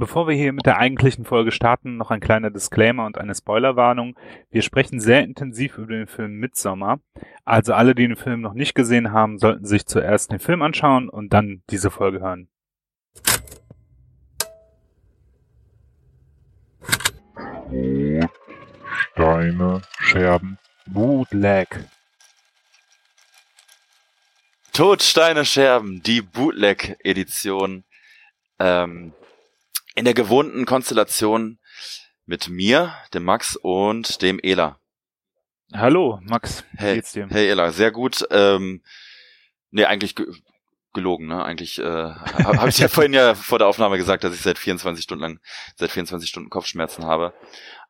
Bevor wir hier mit der eigentlichen Folge starten, noch ein kleiner Disclaimer und eine Spoilerwarnung. Wir sprechen sehr intensiv über den Film Midsommar. Also alle, die den Film noch nicht gesehen haben, sollten sich zuerst den Film anschauen und dann diese Folge hören. Brot, Steine, Scherben. Bootleg. Todsteine Scherben, die Bootleg-Edition. Ähm, in der gewohnten Konstellation mit mir, dem Max und dem Ela. Hallo, Max. Wie Hey, geht's dir? hey Ela, sehr gut. Ähm, nee, eigentlich ge gelogen, ne? Eigentlich äh, habe hab ich ja vorhin ja vor der Aufnahme gesagt, dass ich seit 24 Stunden lang, seit 24 Stunden Kopfschmerzen habe.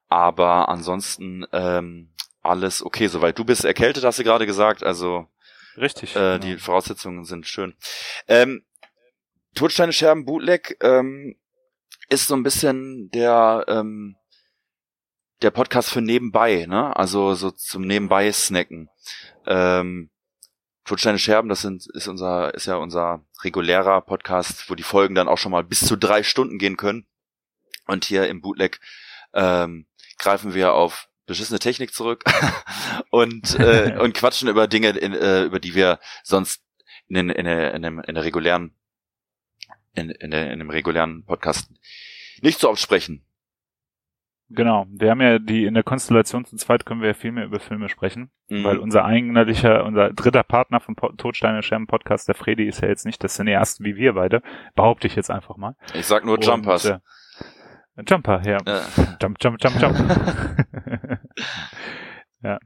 Aber ansonsten ähm, alles okay soweit. Du bist erkältet, hast du gerade gesagt, also Richtig. äh, genau. die Voraussetzungen sind schön. Ähm, Todsteine Scherben Bootleg ähm, ist so ein bisschen der ähm, der Podcast für nebenbei, ne? Also so zum nebenbei snacken. Ähm, Todsteine Scherben, das sind ist unser ist ja unser regulärer Podcast, wo die Folgen dann auch schon mal bis zu drei Stunden gehen können. Und hier im Bootleg ähm, greifen wir auf beschissene Technik zurück und äh, und quatschen über Dinge, in, äh, über die wir sonst in, in, in, dem, in der regulären in, in, der, in dem regulären Podcast nicht so oft sprechen. Genau. Wir haben ja die in der Konstellation zu zweit können wir ja viel mehr über Filme sprechen, Mhm. weil unser eigentlicher, unser dritter Partner vom po Todsteine Scherben Podcast, der Fredi, ist ja jetzt nicht das Cineast wie wir beide, behaupte ich jetzt einfach mal. ich sag nur Jumpers. Und, äh, Jumper, ja. Äh, Jump, jump, jump, jump. ja.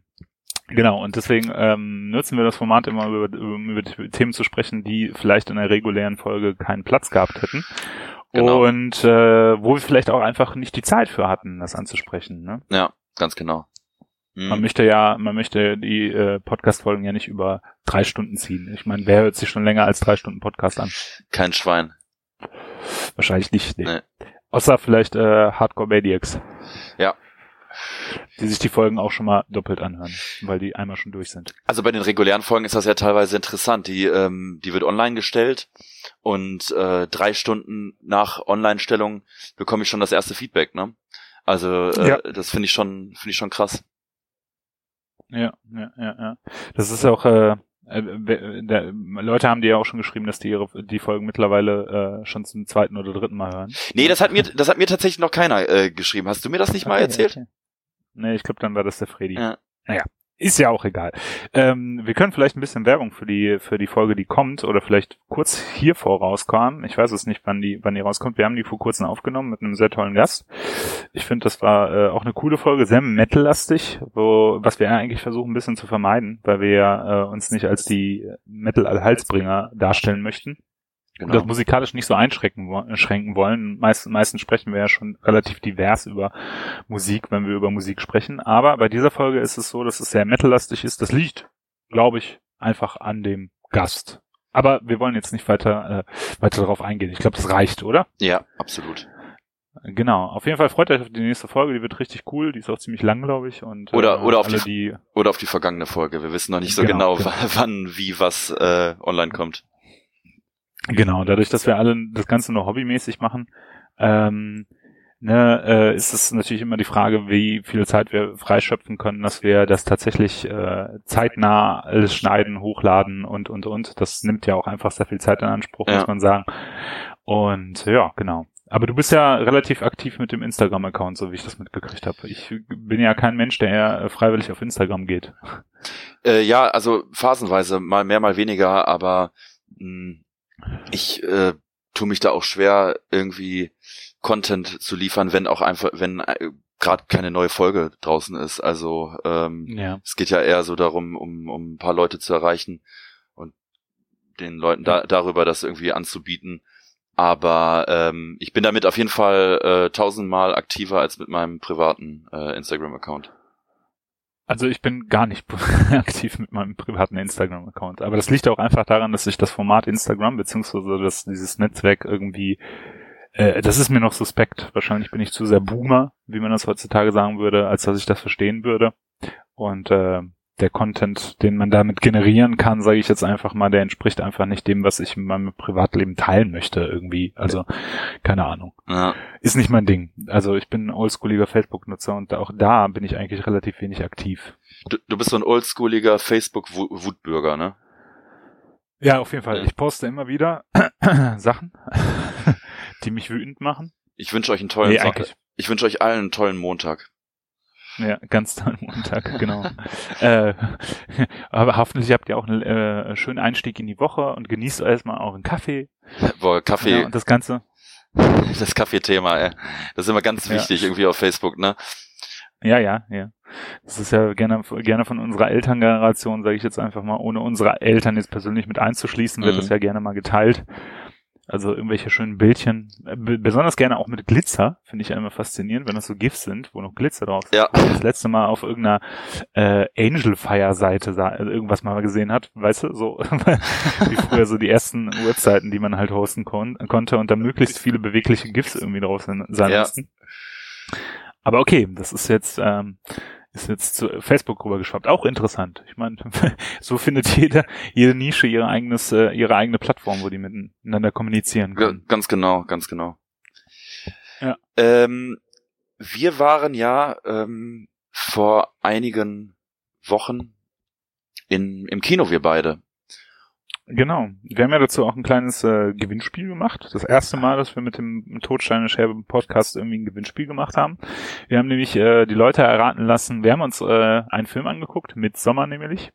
Genau, und deswegen ähm, nutzen wir das Format immer über, über, über Themen zu sprechen, die vielleicht in der regulären Folge keinen Platz gehabt hätten. Genau. Und äh, wo wir vielleicht auch einfach nicht die Zeit für hatten, das anzusprechen. Ne? ja, ganz genau. Mhm. Man möchte ja, man möchte die äh, Podcast-Folgen ja nicht über drei Stunden ziehen. Ich meine, wer hört sich schon länger als drei Stunden Podcast an? Kein Schwein. Wahrscheinlich nicht. Nee. Nee. Außer vielleicht äh, Hardcore Maniacs. Ja. Die sich die Folgen auch schon mal doppelt anhören, weil die einmal schon durch sind. Also bei den regulären Folgen ist das ja teilweise interessant. Die, ähm, die wird online gestellt und äh, drei Stunden nach Online-Stellung bekomme ich schon das erste Feedback. Ne? Also äh, Ja. das finde ich schon, finde ich schon krass. Ja, ja, ja, ja. Das ist auch, äh, äh, Leute haben die ja auch schon geschrieben, dass die ihre die Folgen mittlerweile äh, schon zum zweiten oder dritten Mal hören. Nee, das hat mir, das hat mir tatsächlich noch keiner äh, geschrieben. Hast du mir das nicht mal Okay, erzählt? okay. Nee, ich glaube, dann war das der Freddy. Ja. Naja, ist ja auch egal. Ähm, wir können vielleicht ein bisschen Werbung für die für die Folge, die kommt, oder vielleicht kurz hier vorauskommen. Ich weiß es nicht, wann die wann die rauskommt. Wir haben die vor kurzem aufgenommen mit einem sehr tollen Gast. Ich finde, das war äh, auch eine coole Folge, sehr metallastig, wo was wir eigentlich versuchen ein bisschen zu vermeiden, weil wir ja äh, uns nicht als die Metal-Halsbringer darstellen möchten Genau. das musikalisch nicht so einschränken wo- schränken wollen. Meist, meistens sprechen wir ja schon relativ divers über Musik, wenn wir über Musik sprechen. Aber bei dieser Folge ist es so, dass es sehr metallastig ist. Das liegt, glaube ich, einfach an dem Gast. Aber wir wollen jetzt nicht weiter, äh, weiter darauf eingehen. Ich glaube, das reicht, oder? Ja, absolut. Genau. Auf jeden Fall freut euch auf die nächste Folge. Die wird richtig cool. Die ist auch ziemlich lang, glaube ich. Und, Oder- äh, oder auf alle, die- die Oder auf die vergangene Folge. Wir wissen noch nicht so Genau, genau, genau. wann, wie, was äh, online kommt. Genau, dadurch, dass wir alle das Ganze nur hobbymäßig machen, ähm, ne, äh, ist es natürlich immer die Frage, wie viel Zeit wir freischöpfen können, dass wir das tatsächlich äh, zeitnah alles schneiden, hochladen und und und. Das nimmt ja auch einfach sehr viel Zeit in Anspruch, Ja. muss man sagen. Und ja, genau. Aber du bist ja relativ aktiv mit dem Instagram-Account, so wie ich das mitgekriegt habe. Ich bin ja kein Mensch, der äh, freiwillig auf Instagram geht. Äh, ja, also phasenweise, mal mehr, mal weniger, aber mh, ich äh, tue mich da auch schwer, irgendwie Content zu liefern, wenn auch einfach, wenn äh, gerade keine neue Folge draußen ist. Also ähm, Ja. es geht ja eher so darum, um, um ein paar Leute zu erreichen und den Leuten da, darüber das irgendwie anzubieten. Aber ähm, ich bin damit auf jeden Fall äh, tausendmal aktiver als mit meinem privaten äh, Instagram-Account. Also ich bin gar nicht aktiv mit meinem privaten Instagram-Account. Aber das liegt auch einfach daran, dass ich das Format Instagram beziehungsweise das, dieses Netzwerk irgendwie, äh, das ist mir noch suspekt. Wahrscheinlich bin ich zu sehr Boomer, wie man das heutzutage sagen würde, als dass ich das verstehen würde. Und äh, der Content, den man damit generieren kann, sage ich jetzt einfach mal, der entspricht einfach nicht dem, was ich in meinem Privatleben teilen möchte irgendwie. Also keine Ahnung. Ja. ist nicht mein Ding. Also ich bin ein oldschooliger Facebook-Nutzer und auch da bin ich eigentlich relativ wenig aktiv. Du, du bist so ein oldschooliger Facebook-Wutbürger, ne? Ja, auf jeden Fall. Ich poste immer wieder Sachen, die mich wütend machen. Ich wünsche euch einen tollen Nee, Son- eigentlich. Ich wünsche euch allen einen tollen Montag. Ja, ganz tollen Montag, genau. äh, aber hoffentlich habt ihr auch einen äh, schönen Einstieg in die Woche und genießt erstmal auch einen Kaffee. Boah, Kaffee, Ja, und das Ganze. das Kaffeethema, ey. Das ist immer ganz Ja. wichtig irgendwie auf Facebook, ne? Ja, ja, ja. Das ist ja gerne, gerne von unserer Elterngeneration, sage ich jetzt einfach mal, ohne unsere Eltern jetzt persönlich mit einzuschließen, wird Mhm. das ja gerne mal geteilt. Also irgendwelche schönen Bildchen, äh, besonders gerne auch mit Glitzer, finde ich immer faszinierend, wenn das so GIFs sind, wo noch Glitzer drauf sind. Ja. Das letzte Mal auf irgendeiner äh, Angel Fire Seite sa- äh, irgendwas mal gesehen hat, weißt du, so wie früher so die ersten Webseiten, die man halt hosten kon konnte und da möglichst viele bewegliche GIFs irgendwie drauf sein, sein Ja. mussten. Aber okay, das ist jetzt ähm, ist jetzt zu Facebook rübergeschwappt. Auch interessant. Ich meine, so findet jede jede Nische ihre eigenes äh, ihre eigene Plattform, wo die miteinander kommunizieren können. ganz genau, ganz genau. Ja. Ähm, wir waren ja ähm, vor einigen Wochen in, im Kino, wir beide. Genau. Wir haben ja dazu auch ein kleines äh, Gewinnspiel gemacht. Das erste Mal, dass wir mit dem Todsteine Scherbe Podcast irgendwie ein Gewinnspiel gemacht haben. Wir haben nämlich äh, die Leute erraten lassen, wir haben uns äh, einen Film angeguckt, mit Sommer nämlich.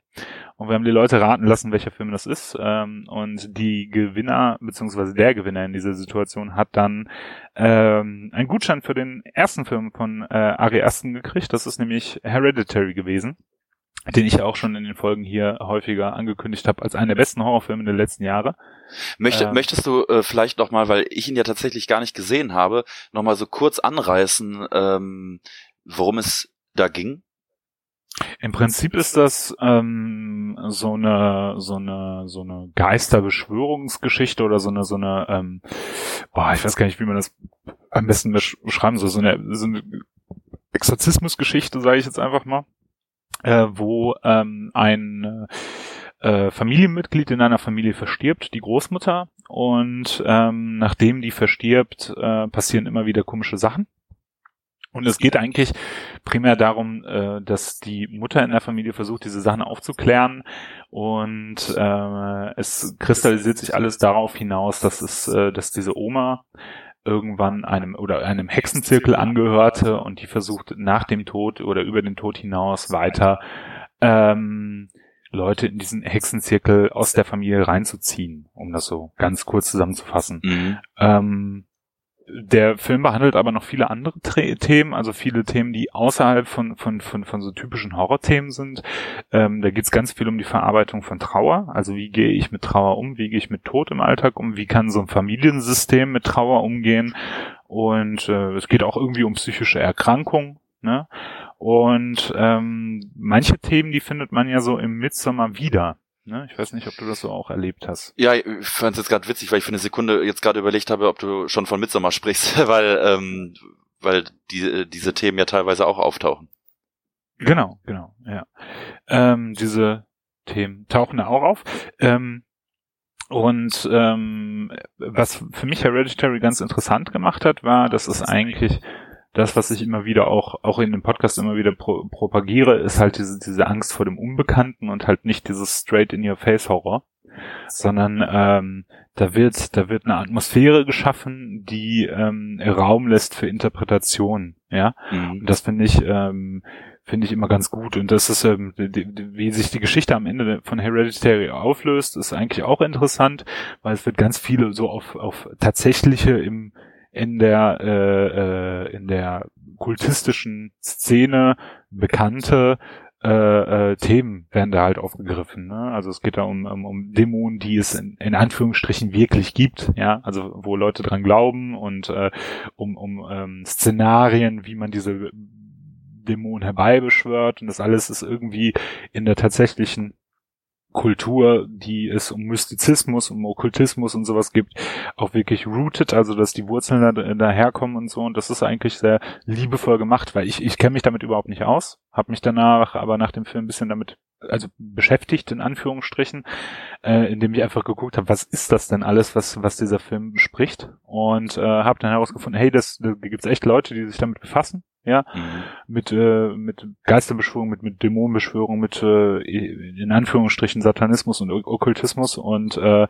Und wir haben die Leute raten lassen, welcher Film das ist. Ähm, und die Gewinner, beziehungsweise der Gewinner in dieser Situation hat dann ähm, einen Gutschein für den ersten Film von äh, Ari Asten gekriegt. Das ist nämlich Hereditary gewesen den ich ja auch schon in den Folgen hier häufiger angekündigt habe, als einen der besten Horrorfilme der letzten Jahre. Möchte, Ähm. Möchtest du äh, vielleicht noch mal, weil ich ihn ja tatsächlich gar nicht gesehen habe, noch mal so kurz anreißen, ähm, worum es da ging? Im Prinzip ist das ähm, so eine so eine so eine Geisterbeschwörungsgeschichte oder so eine so eine ähm, boah, ich weiß gar nicht, wie man das am besten besch- beschreiben soll, so eine, so eine Exorzismusgeschichte, sage ich jetzt einfach mal, äh, wo ähm, ein äh, Familienmitglied in einer Familie verstirbt, die Großmutter, und ähm, nachdem die verstirbt, äh, passieren immer wieder komische Sachen. Und es geht eigentlich primär darum, äh, dass die Mutter in der Familie versucht, diese Sachen aufzuklären und äh, es kristallisiert sich alles darauf hinaus, dass es, äh, dass diese Oma irgendwann einem oder einem Hexenzirkel angehörte und die versucht nach dem Tod oder über den Tod hinaus weiter ähm, Leute in diesen Hexenzirkel aus der Familie reinzuziehen, um das so ganz kurz zusammenzufassen. Mhm. Ähm, der Film behandelt aber noch viele andere Themen, also viele Themen, die außerhalb von, von, von, von so typischen Horrorthemen sind. Ähm, da geht es ganz viel um die Verarbeitung von Trauer. Also wie gehe ich mit Trauer um, wie gehe ich mit Tod im Alltag um, wie kann so ein Familiensystem mit Trauer umgehen. Und äh, es geht auch irgendwie um psychische Erkrankungen. Ne? Und ähm, manche Themen, die findet man ja so im Midsommer wieder. Ne? Ich weiß nicht, ob du das so auch erlebt hast. Ja, ich fand es jetzt gerade witzig, weil ich für eine Sekunde jetzt gerade überlegt habe, ob du schon von Midsommar sprichst, weil ähm, weil die, diese Themen ja teilweise auch auftauchen. Genau, genau, ja. Ähm, diese Themen tauchen da auch auf. Ähm, und ähm, was für mich Hereditary ganz interessant gemacht hat, war, dass es eigentlich das, was ich immer wieder auch, auch in dem Podcast immer wieder pro propagiere, ist halt diese, diese Angst vor dem Unbekannten und halt nicht dieses straight in your face Horror, sondern ähm, da wird, da wird eine Atmosphäre geschaffen, die ähm, Raum lässt für Interpretation, ja. Mhm. Und das finde ich, ähm, finde ich immer ganz gut. Und das ist, ähm, die, die, wie sich die Geschichte am Ende von Hereditary auflöst, ist eigentlich auch interessant, weil es wird ganz viele so auf, auf tatsächliche im in der äh, äh, in der kultistischen Szene bekannte äh, äh, Themen werden da halt aufgegriffen. Ne? Also es geht da um, um, um Dämonen, die es in, in Anführungsstrichen wirklich gibt, ja, also wo Leute dran glauben und äh, um, um ähm, Szenarien, wie man diese Dämonen herbeibeschwört und das alles ist irgendwie in der tatsächlichen Kultur, die es um Mystizismus, um Okkultismus und sowas gibt, auch wirklich rooted, also dass die Wurzeln da, daherkommen und so. Und das ist eigentlich sehr liebevoll gemacht, weil ich, ich kenne mich damit überhaupt nicht aus, habe mich danach aber nach dem Film ein bisschen damit also beschäftigt in Anführungsstrichen, äh, indem ich einfach geguckt habe, was ist das denn alles, was was dieser Film bespricht und äh, habe dann herausgefunden, hey, das da gibt's echt Leute, die sich damit befassen, ja, Mhm. mit äh, mit Geisterbeschwörung, mit mit Dämonenbeschwörung, mit äh, in Anführungsstrichen Satanismus und Ok- Okkultismus und äh,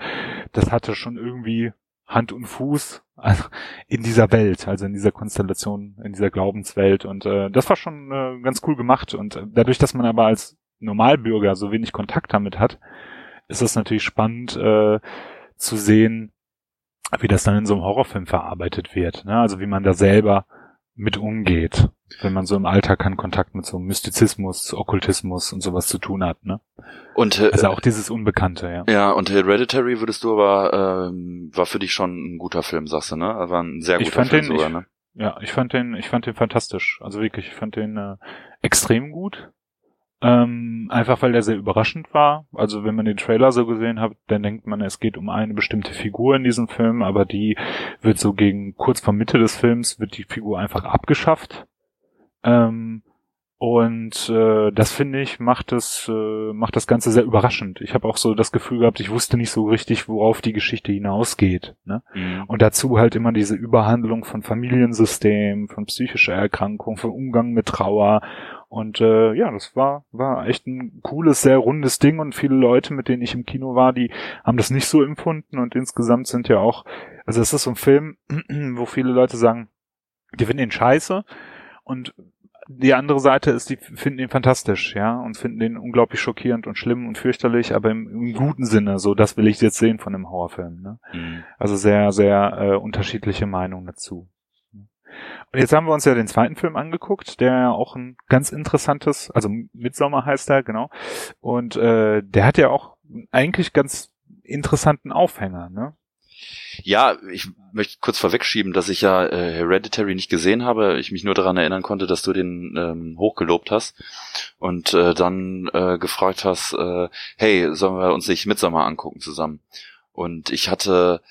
das hatte schon irgendwie Hand und Fuß also in dieser Welt, also in dieser Konstellation, in dieser Glaubenswelt und äh, das war schon äh, ganz cool gemacht und äh, dadurch, dass man aber als Normalbürger so wenig Kontakt damit hat, ist es natürlich spannend äh, zu sehen, wie das dann in so einem Horrorfilm verarbeitet wird. Ne? Also wie man da selber mit umgeht, wenn man so im Alltag keinen Kontakt mit so Mystizismus, Okkultismus und sowas zu tun hat. Ne? Und äh, Also auch dieses Unbekannte, ja. ja, und Hereditary würdest du aber ähm, war für dich schon ein guter Film, sagst du, ne? War ein sehr guter fand Film den- sogar, ich- ne? Ja, ich fand den, ich fand den fantastisch. Also wirklich, ich fand den äh, extrem gut. Ähm, einfach weil der sehr überraschend war. Also wenn man den Trailer so gesehen hat, dann denkt man, es geht um eine bestimmte Figur in diesem Film, aber die wird so gegen kurz vor Mitte des Films wird die Figur einfach abgeschafft. Ähm, und äh, das finde ich macht das äh, macht das Ganze sehr überraschend. Ich habe auch so das Gefühl gehabt, ich wusste nicht so richtig, worauf die Geschichte hinausgeht. Ne? Mhm. Und dazu halt immer diese Überhandlung von Familiensystem, von psychischer Erkrankung, von Umgang mit Trauer. Und äh, ja, das war, war echt ein cooles, sehr rundes Ding und viele Leute, mit denen ich im Kino war, die haben das nicht so empfunden und insgesamt sind ja auch, also es ist so ein Film, wo viele Leute sagen, die finden ihn scheiße und die andere Seite ist, die finden ihn fantastisch, ja, und finden ihn unglaublich schockierend und schlimm und fürchterlich, aber im, im guten Sinne, so das will ich jetzt sehen von einem Horrorfilm, ne? Mhm. Also sehr, sehr äh, unterschiedliche Meinungen dazu. Und jetzt haben wir uns ja den zweiten Film angeguckt, der ja auch ein ganz interessantes, also Midsommer heißt er, genau. Und äh, der hat ja auch eigentlich ganz interessanten Aufhänger, ne? Ja, ich möchte kurz vorwegschieben, dass ich ja äh, Hereditary nicht gesehen habe. Ich mich nur daran erinnern konnte, dass du den ähm, hochgelobt hast und äh, dann äh, gefragt hast, äh, hey, sollen wir uns nicht Midsommar angucken zusammen? Und ich hatte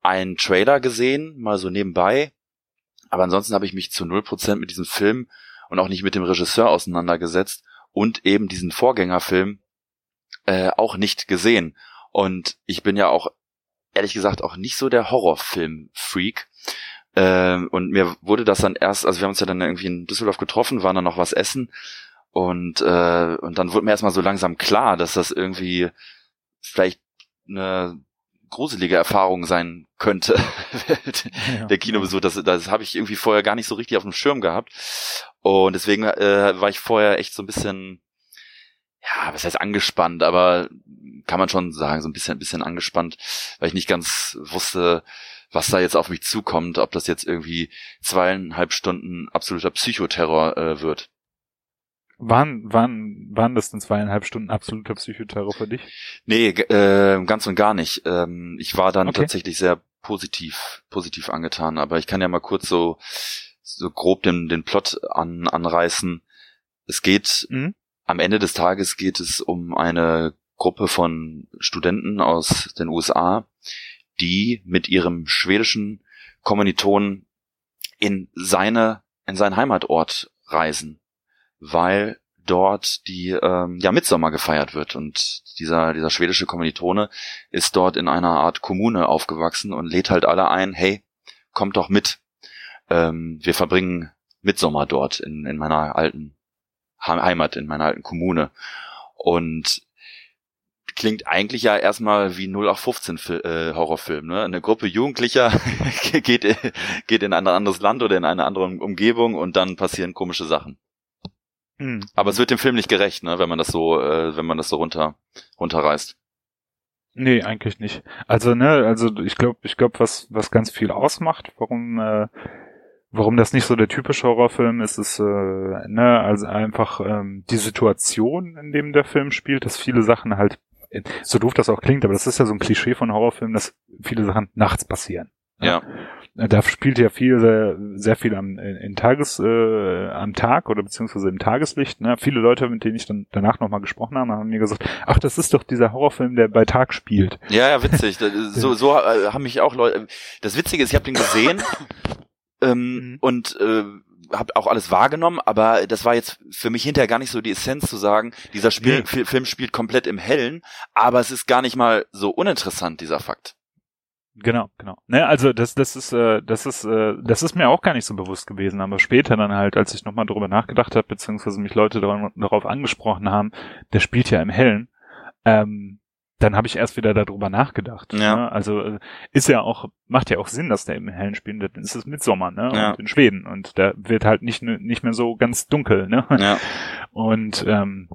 einen Trailer gesehen, mal so nebenbei, aber ansonsten habe ich mich zu null Prozent mit diesem Film und auch nicht mit dem Regisseur auseinandergesetzt und eben diesen Vorgängerfilm äh, auch nicht gesehen. Und ich bin ja auch ehrlich gesagt auch nicht so der Horrorfilm-Freak. Ähm, und mir wurde das dann erst, also wir haben uns ja dann irgendwie in Düsseldorf getroffen, waren dann noch was essen und, äh, und dann wurde mir erstmal so langsam klar, dass das irgendwie vielleicht eine gruselige Erfahrung sein könnte, der Kinobesuch. Das, das habe ich irgendwie vorher gar nicht so richtig auf dem Schirm gehabt. Und deswegen äh, war ich vorher echt so ein bisschen, ja, was heißt angespannt, aber kann man schon sagen, so ein bisschen, ein bisschen angespannt, weil ich nicht ganz wusste, was da jetzt auf mich zukommt, ob das jetzt irgendwie zweieinhalb Stunden absoluter Psychoterror äh, wird. Waren, waren, waren das denn zweieinhalb Stunden absoluter Psychoterror für dich? Nee, äh, ganz und gar nicht. Ähm, ich war dann Okay. tatsächlich sehr positiv, positiv angetan, aber ich kann ja mal kurz so, so grob den, den Plot an, anreißen. Es geht, Mhm. am Ende des Tages geht es um eine Gruppe von Studenten aus den USA, die mit ihrem schwedischen Kommilitonen in seine, in seinen Heimatort reisen, weil dort die ähm, ja Mitsommer gefeiert wird und dieser dieser schwedische Kommilitone ist dort in einer Art Kommune aufgewachsen und lädt halt alle ein, hey, kommt doch mit, ähm, wir verbringen Mitsommer dort in in meiner alten He- Heimat, in meiner alten Kommune und klingt eigentlich ja erstmal wie 0815 Fil äh, Horrorfilm, ne? Eine Gruppe Jugendlicher geht geht in ein anderes Land oder in eine andere Umgebung und dann passieren komische Sachen. Mhm. Aber es wird dem Film nicht gerecht, ne, wenn man das so, äh, wenn man das so runter, runterreißt. Nee, eigentlich nicht. Also, ne, also ich glaube, ich glaube, was, was ganz viel ausmacht, warum, äh, warum das nicht so der typische Horrorfilm ist, ist, äh, ne, also einfach ähm, die Situation, in dem der Film spielt, dass viele Sachen halt, so doof das auch klingt, aber das ist ja so ein Klischee von Horrorfilmen, dass viele Sachen nachts passieren. Ja. Da spielt ja viel, sehr, sehr viel am, in, Tages, äh, am Tag oder beziehungsweise im Tageslicht. Ne? Viele Leute, mit denen ich dann danach nochmal gesprochen habe, haben mir gesagt, ach, das ist doch dieser Horrorfilm, der bei Tag spielt. Ja, ja, witzig. So, so äh, haben mich auch Leute. Das Witzige ist, ich habe den gesehen ähm, Mhm. und äh, habe auch alles wahrgenommen, aber das war jetzt für mich hinterher gar nicht so die Essenz zu sagen, dieser Spiel, Nee. Film spielt komplett im Hellen, aber es ist gar nicht mal so uninteressant, dieser Fakt. Genau, genau. Ne, also das, das ist, äh, das ist, äh, das ist mir auch gar nicht so bewusst gewesen, aber später dann halt, als ich nochmal drüber nachgedacht habe, beziehungsweise mich Leute darauf, darauf angesprochen haben, der spielt ja im Hellen, ähm, dann habe ich erst wieder darüber nachgedacht. Ja. Ne? Also äh, ist ja auch, macht ja auch Sinn, dass der im Hellen spielt. Dann ist es Mitsommer, ne? Ja. Und in Schweden. Und da wird halt nicht, nicht mehr so ganz dunkel, ne? Ja, Und ähm,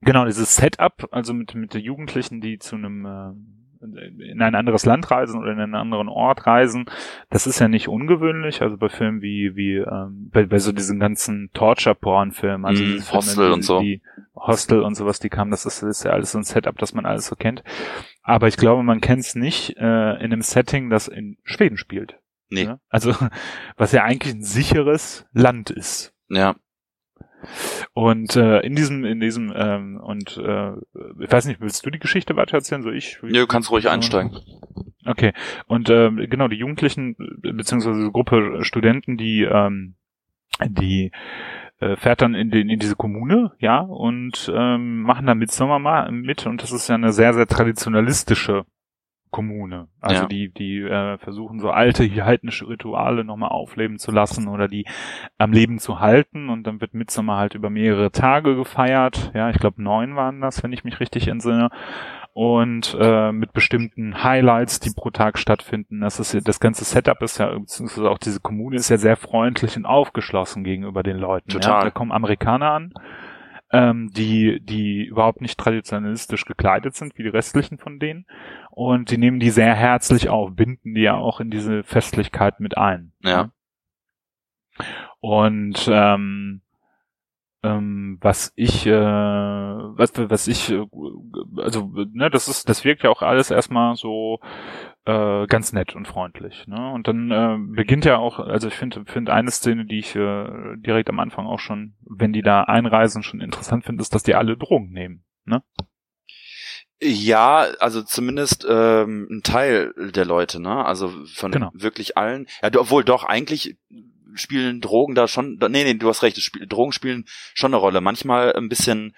genau, dieses Setup, also mit, mit den Jugendlichen, die zu einem äh, in ein anderes Land reisen oder in einen anderen Ort reisen, das ist ja nicht ungewöhnlich. Also bei Filmen wie, wie ähm, bei, bei so diesen ganzen Torture-Porn-Filmen, also Mm, diese Filme, Hostel die, und so. Die Hostel und sowas, die kamen, das ist, ist ja alles so ein Setup, das man alles so kennt. Aber ich glaube, man kennt es nicht äh, in einem Setting, das in Schweden spielt. Nee. Ne? Also was ja eigentlich ein sicheres Land ist. ja. Und äh, in diesem, in diesem, ähm, und äh, ich weiß nicht, willst du die Geschichte weiter erzählen? So ich? Nö, du kannst ruhig einsteigen. Okay. Und ähm, genau, die Jugendlichen, äh, beziehungsweise die Gruppe Studenten, die, ähm, die äh, fährt dann in, den, in diese Kommune, ja, und ähm, machen da Mitsommer mal mit und das ist ja eine sehr, sehr traditionalistische Kommune. Also Ja. die, die äh, versuchen so alte heidnische Rituale nochmal aufleben zu lassen oder die am Leben zu halten und dann wird Mitsommer halt über mehrere Tage gefeiert. Ja, ich glaube neun waren das, wenn ich mich richtig entsinne. Und äh, mit bestimmten Highlights, die pro Tag stattfinden. Das ist ja- das ganze Setup ist ja, beziehungsweise auch diese Kommune ist ja sehr freundlich und aufgeschlossen gegenüber den Leuten. Ja? Total. Da kommen Amerikaner an, ähm, die, die überhaupt nicht traditionalistisch gekleidet sind, wie die restlichen von denen. Und die nehmen die sehr herzlich auf, binden die ja auch in diese Festlichkeit mit ein. Ja. Und ähm, ähm, was ich, äh, was, was ich, äh, also, ne, das ist, das wirkt ja auch alles erstmal so äh, ganz nett und freundlich. Ne? Und dann äh, beginnt ja auch, also ich finde, finde eine Szene, die ich äh, direkt am Anfang auch schon, wenn die da einreisen, schon interessant finde, ist, dass die alle Drogen nehmen. Ne? Ja, also zumindest ähm, ein Teil der Leute, ne? Also von Genau. wirklich allen. Ja, obwohl doch eigentlich spielen Drogen da schon. Nee, nee, du hast recht. Spiel, Drogen spielen schon eine Rolle. Manchmal ein bisschen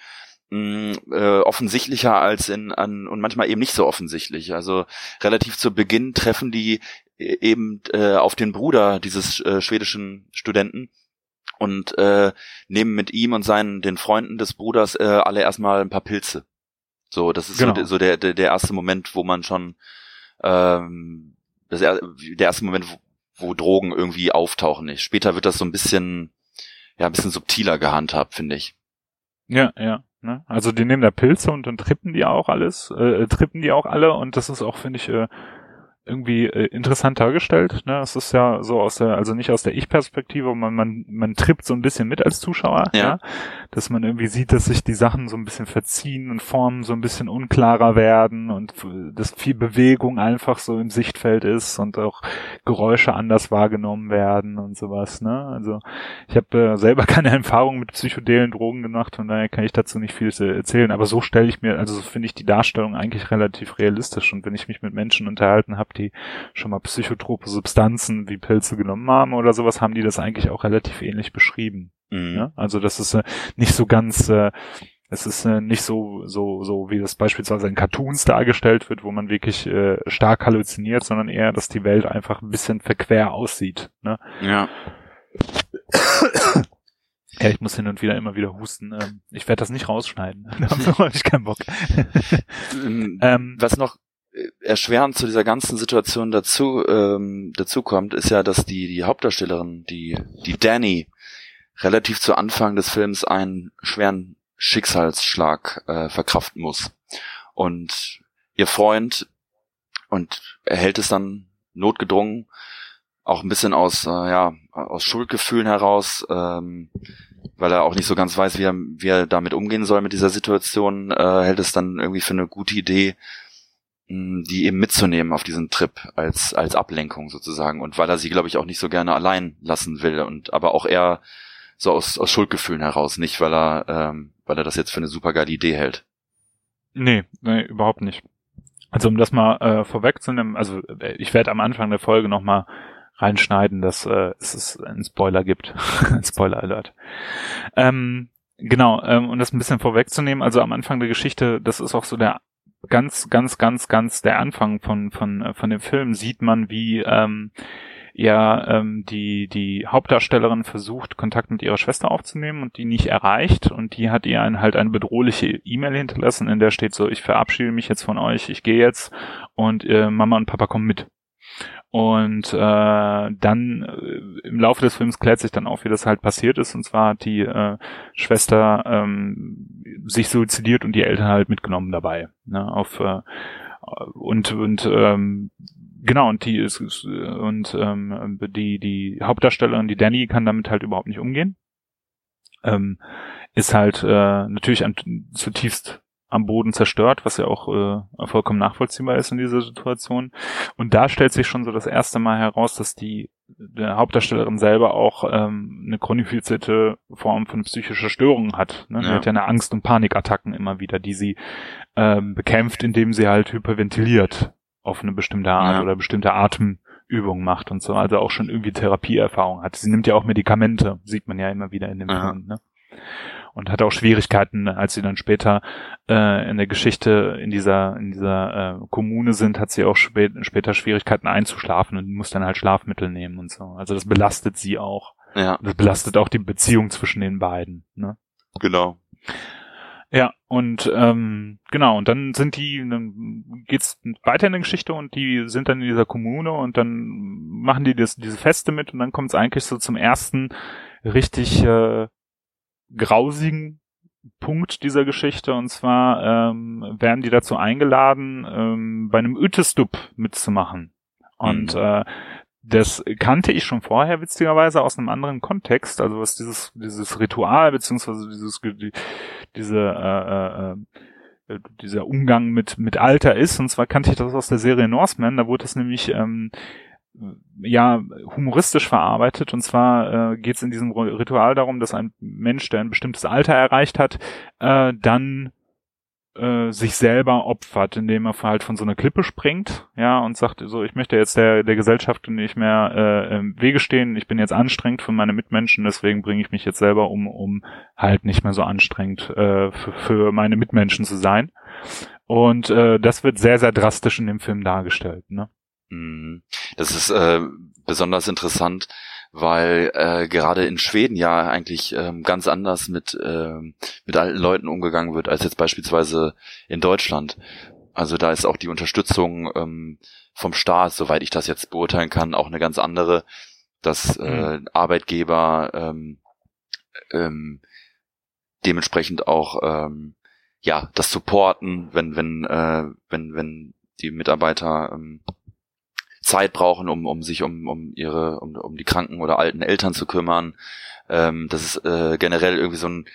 mh, äh, offensichtlicher als in an und manchmal eben nicht so offensichtlich. Also relativ zu Beginn treffen die äh, eben äh, auf den Bruder dieses äh, schwedischen Studenten und äh, nehmen mit ihm und seinen den Freunden des Bruders äh, alle erstmal ein paar Pilze. So, das ist Genau. so, der- so der, der der erste Moment, wo man schon ähm, das er, der erste Moment, wo, wo Drogen irgendwie auftauchen. Nicht. Später wird das so ein bisschen ja ein bisschen subtiler gehandhabt, finde ich. Ja, ja. Ne? Also die nehmen da Pilze und dann trippen die auch alles, äh, trippen die auch alle und das ist auch, finde ich, äh, irgendwie äh, interessant dargestellt. Ne? Es ist ja so aus der, also nicht aus der Ich-Perspektive, man, man, man trippt so ein bisschen mit als Zuschauer, Ja. ja. dass man irgendwie sieht, dass sich die Sachen so ein bisschen verziehen und Formen so ein bisschen unklarer werden und dass viel Bewegung einfach so im Sichtfeld ist und auch Geräusche anders wahrgenommen werden und sowas. Ne? Also ich habe äh, selber keine Erfahrung mit psychedelen Drogen gemacht, von daher kann ich dazu nicht viel äh, erzählen. Aber so stelle ich mir, also so finde ich die Darstellung eigentlich relativ realistisch. Und wenn ich mich mit Menschen unterhalten habe, die schon mal psychotrope Substanzen wie Pilze genommen haben oder sowas, haben die das eigentlich auch relativ ähnlich beschrieben. Mhm. Ja? Also das ist äh, nicht so ganz, äh, es ist äh, nicht so, so, so, wie das beispielsweise in Cartoons dargestellt wird, wo man wirklich äh, stark halluziniert, sondern eher, dass die Welt einfach ein bisschen verquer aussieht. Ne? Ja. Ja, ich muss hin und wieder immer wieder husten. Ähm, ich werde das nicht rausschneiden. Dafür habe ich keinen Bock. Ähm, ähm, Was noch erschwerend zu dieser ganzen Situation dazu ähm, dazu kommt, ist ja, dass die die Hauptdarstellerin, die die Danny, relativ zu Anfang des Films einen schweren Schicksalsschlag äh, verkraften muss. Und ihr Freund und erhält es dann notgedrungen auch ein bisschen aus äh, ja aus Schuldgefühlen heraus, ähm, weil er auch nicht so ganz weiß, wie er, wie er damit umgehen soll mit dieser Situation, äh, hält es dann irgendwie für eine gute Idee, die eben mitzunehmen auf diesen Trip als als Ablenkung sozusagen und weil er sie glaube ich auch nicht so gerne allein lassen will und aber auch eher so aus, aus Schuldgefühlen heraus, nicht weil er ähm, weil er das jetzt für eine super geile Idee hält. nee, nee, überhaupt nicht. Also um das mal äh, vorwegzunehmen, also äh, ich werde am Anfang der Folge nochmal reinschneiden, dass äh, es einen Spoiler gibt. Spoiler Alert. Ähm, genau, ähm, um das ein bisschen vorwegzunehmen, also am Anfang der Geschichte, das ist auch so der ganz, ganz, ganz, ganz der Anfang von, von, äh, von dem Film, sieht man, wie ähm, ja ähm, die die Hauptdarstellerin versucht Kontakt mit ihrer Schwester aufzunehmen und die nicht erreicht und die hat ihr ein, halt eine bedrohliche E-Mail hinterlassen, in der steht so ich verabschiede mich jetzt von euch, ich gehe jetzt und äh, Mama und Papa kommen mit. Und äh, dann äh, im Laufe des Films klärt sich dann auf, wie das halt passiert ist. Und zwar hat die äh, Schwester ähm, sich suizidiert und die Eltern halt mitgenommen dabei. Ne, auf äh, und und ähm, genau und die ist und ähm, die die Hauptdarstellerin die Danny kann damit halt überhaupt nicht umgehen ähm, ist halt äh, natürlich ein, zutiefst am Boden zerstört, was ja auch äh, vollkommen nachvollziehbar ist in dieser Situation. Und da stellt sich schon so das erste Mal heraus, dass die der Hauptdarstellerin selber auch ähm, eine chronifizierte Form von psychischer Störung hat. Ne? Ja. Sie hat ja eine Angst- und Panikattacken immer wieder, die sie ähm, bekämpft, indem sie halt hyperventiliert auf eine bestimmte Art ja. oder bestimmte Atemübungen macht und so. Also auch schon irgendwie Therapieerfahrung hat. Sie nimmt ja auch Medikamente, sieht man ja immer wieder in dem ja. Film. Ne? Und hatte auch Schwierigkeiten, als sie dann später äh, in der Geschichte in dieser in dieser äh, Kommune sind, hat sie auch spät, später Schwierigkeiten einzuschlafen und muss dann halt Schlafmittel nehmen und so. Also das belastet sie auch. Ja. Das belastet auch die Beziehung zwischen den beiden. Ne? Genau. Ja, und ähm, genau, und dann sind die, dann geht's weiter in der Geschichte und die sind dann in dieser Kommune und dann machen die das, diese Feste mit und dann kommt es eigentlich so zum ersten richtig äh, grausigen Punkt dieser Geschichte und zwar ähm, werden die dazu eingeladen, ähm, bei einem Utestup mitzumachen. Und mhm. äh, das kannte ich schon vorher witzigerweise aus einem anderen Kontext, also was dieses dieses Ritual beziehungsweise dieses die, diese äh, äh, äh, dieser Umgang mit mit Alter ist. Und zwar kannte ich das aus der Serie Norseman. Da wurde es nämlich ähm, ja humoristisch verarbeitet. Und zwar äh, geht es in diesem Ritual darum, dass ein Mensch, der ein bestimmtes Alter erreicht hat, äh, dann äh, sich selber opfert, indem er halt von so einer Klippe springt, ja, und sagt so, ich möchte jetzt der, der Gesellschaft nicht mehr äh, im Wege stehen, ich bin jetzt anstrengend für meine Mitmenschen, deswegen bringe ich mich jetzt selber um, um halt nicht mehr so anstrengend äh, für, für meine Mitmenschen zu sein. Und äh, das wird sehr, sehr drastisch in dem Film dargestellt, ne? Mhm. Das ist äh, besonders interessant, weil äh, gerade in Schweden ja eigentlich ähm, ganz anders mit äh, mit alten Leuten umgegangen wird als jetzt beispielsweise in Deutschland. Also da ist auch die Unterstützung ähm, vom Staat, soweit ich das jetzt beurteilen kann, auch eine ganz andere, dass äh, mhm. Arbeitgeber ähm, ähm, dementsprechend auch ähm, ja das supporten, wenn wenn äh, wenn wenn die Mitarbeiter ähm, Zeit brauchen, um, um sich um, um ihre, um, um die kranken oder alten Eltern zu kümmern. Ähm, das ist äh, generell irgendwie so ein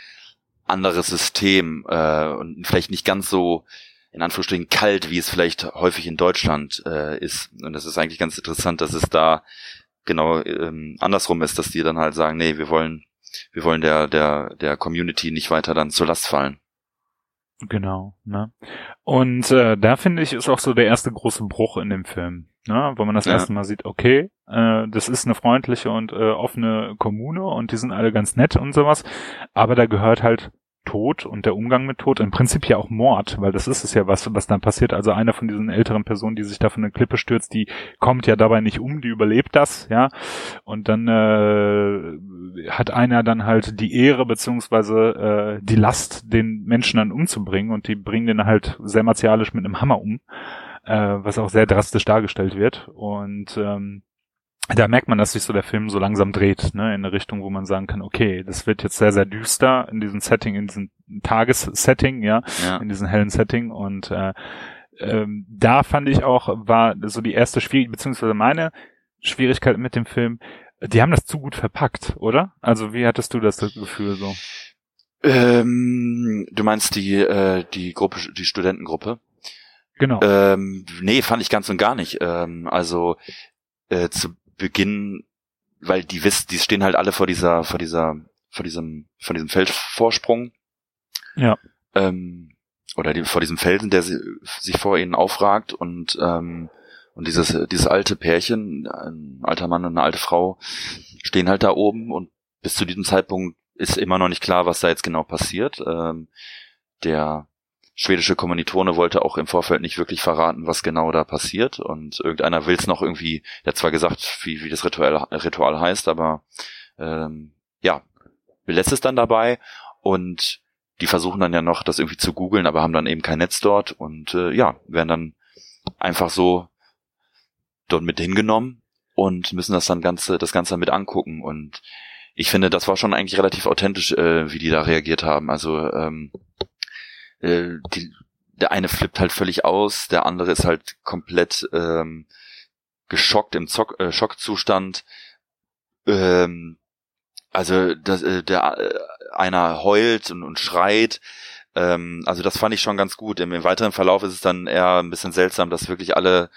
anderes System äh, und vielleicht nicht ganz so in Anführungsstrichen kalt, wie es vielleicht häufig in Deutschland äh, ist. Und das ist eigentlich ganz interessant, dass es da genau ähm, andersrum ist, dass die dann halt sagen, nee, wir wollen, wir wollen der, der, der Community nicht weiter dann zur Last fallen. Genau, ne? Und äh, da finde ich, ist auch so der erste große Bruch in dem Film ne, wo man das ja. erste Mal sieht, okay, äh, das ist eine freundliche und äh, offene Kommune und die sind alle ganz nett und sowas, aber da gehört halt Tod und der Umgang mit Tod, im Prinzip ja auch Mord, weil das ist es ja, was, was dann passiert. Also einer von diesen älteren Personen, die sich da von der Klippe stürzt, die kommt ja dabei nicht um, die überlebt das, ja. Und dann äh, hat einer dann halt die Ehre beziehungsweise äh, die Last, den Menschen dann umzubringen und die bringen den halt sehr martialisch mit einem Hammer um was auch sehr drastisch dargestellt wird. Und ähm, da merkt man, dass sich so der Film so langsam dreht, ne, in eine Richtung, wo man sagen kann, okay, das wird jetzt sehr, sehr düster in diesem Setting, in diesem Tagessetting, ja, ja. in diesem hellen Setting und äh, ähm, da fand ich auch, war so die erste Schwierigkeit, beziehungsweise meine Schwierigkeit mit dem Film, die haben das zu gut verpackt, oder? Also wie hattest du das, das Gefühl so? Ähm, du meinst die, äh, die Gruppe, die Studentengruppe? Genau. Ähm, nee, fand ich ganz und gar nicht. Ähm, also äh, zu Beginn, weil die wissen, die stehen halt alle vor dieser, vor dieser, vor diesem, vor diesem Feldvorsprung. Ja. Ähm, oder die, vor diesem Felsen, der sie, sich vor ihnen aufragt und ähm, Und dieses, dieses alte Pärchen, ein alter Mann und eine alte Frau, stehen halt da oben und bis zu diesem Zeitpunkt ist immer noch nicht klar, was da jetzt genau passiert. Ähm, der schwedische Kommilitone wollte auch im Vorfeld nicht wirklich verraten, was genau da passiert. Und irgendeiner will es noch irgendwie, der hat zwar gesagt, wie, wie das Ritual, Ritual heißt, aber ähm, ja, belässt es dann dabei und die versuchen dann ja noch, das irgendwie zu googeln, aber haben dann eben kein Netz dort und äh, ja, werden dann einfach so dort mit hingenommen und müssen das dann ganze, das Ganze mit angucken und ich finde, das war schon eigentlich relativ authentisch, äh, wie die da reagiert haben. Also ähm, äh, die, der eine flippt halt völlig aus, der andere ist halt komplett ähm, geschockt im Zock, äh, Schockzustand. Ähm, also das, äh, der äh, einer heult und, und schreit. Ähm, also das fand ich schon ganz gut. Im, Im, weiteren Verlauf ist es dann eher ein bisschen seltsam, dass wirklich alle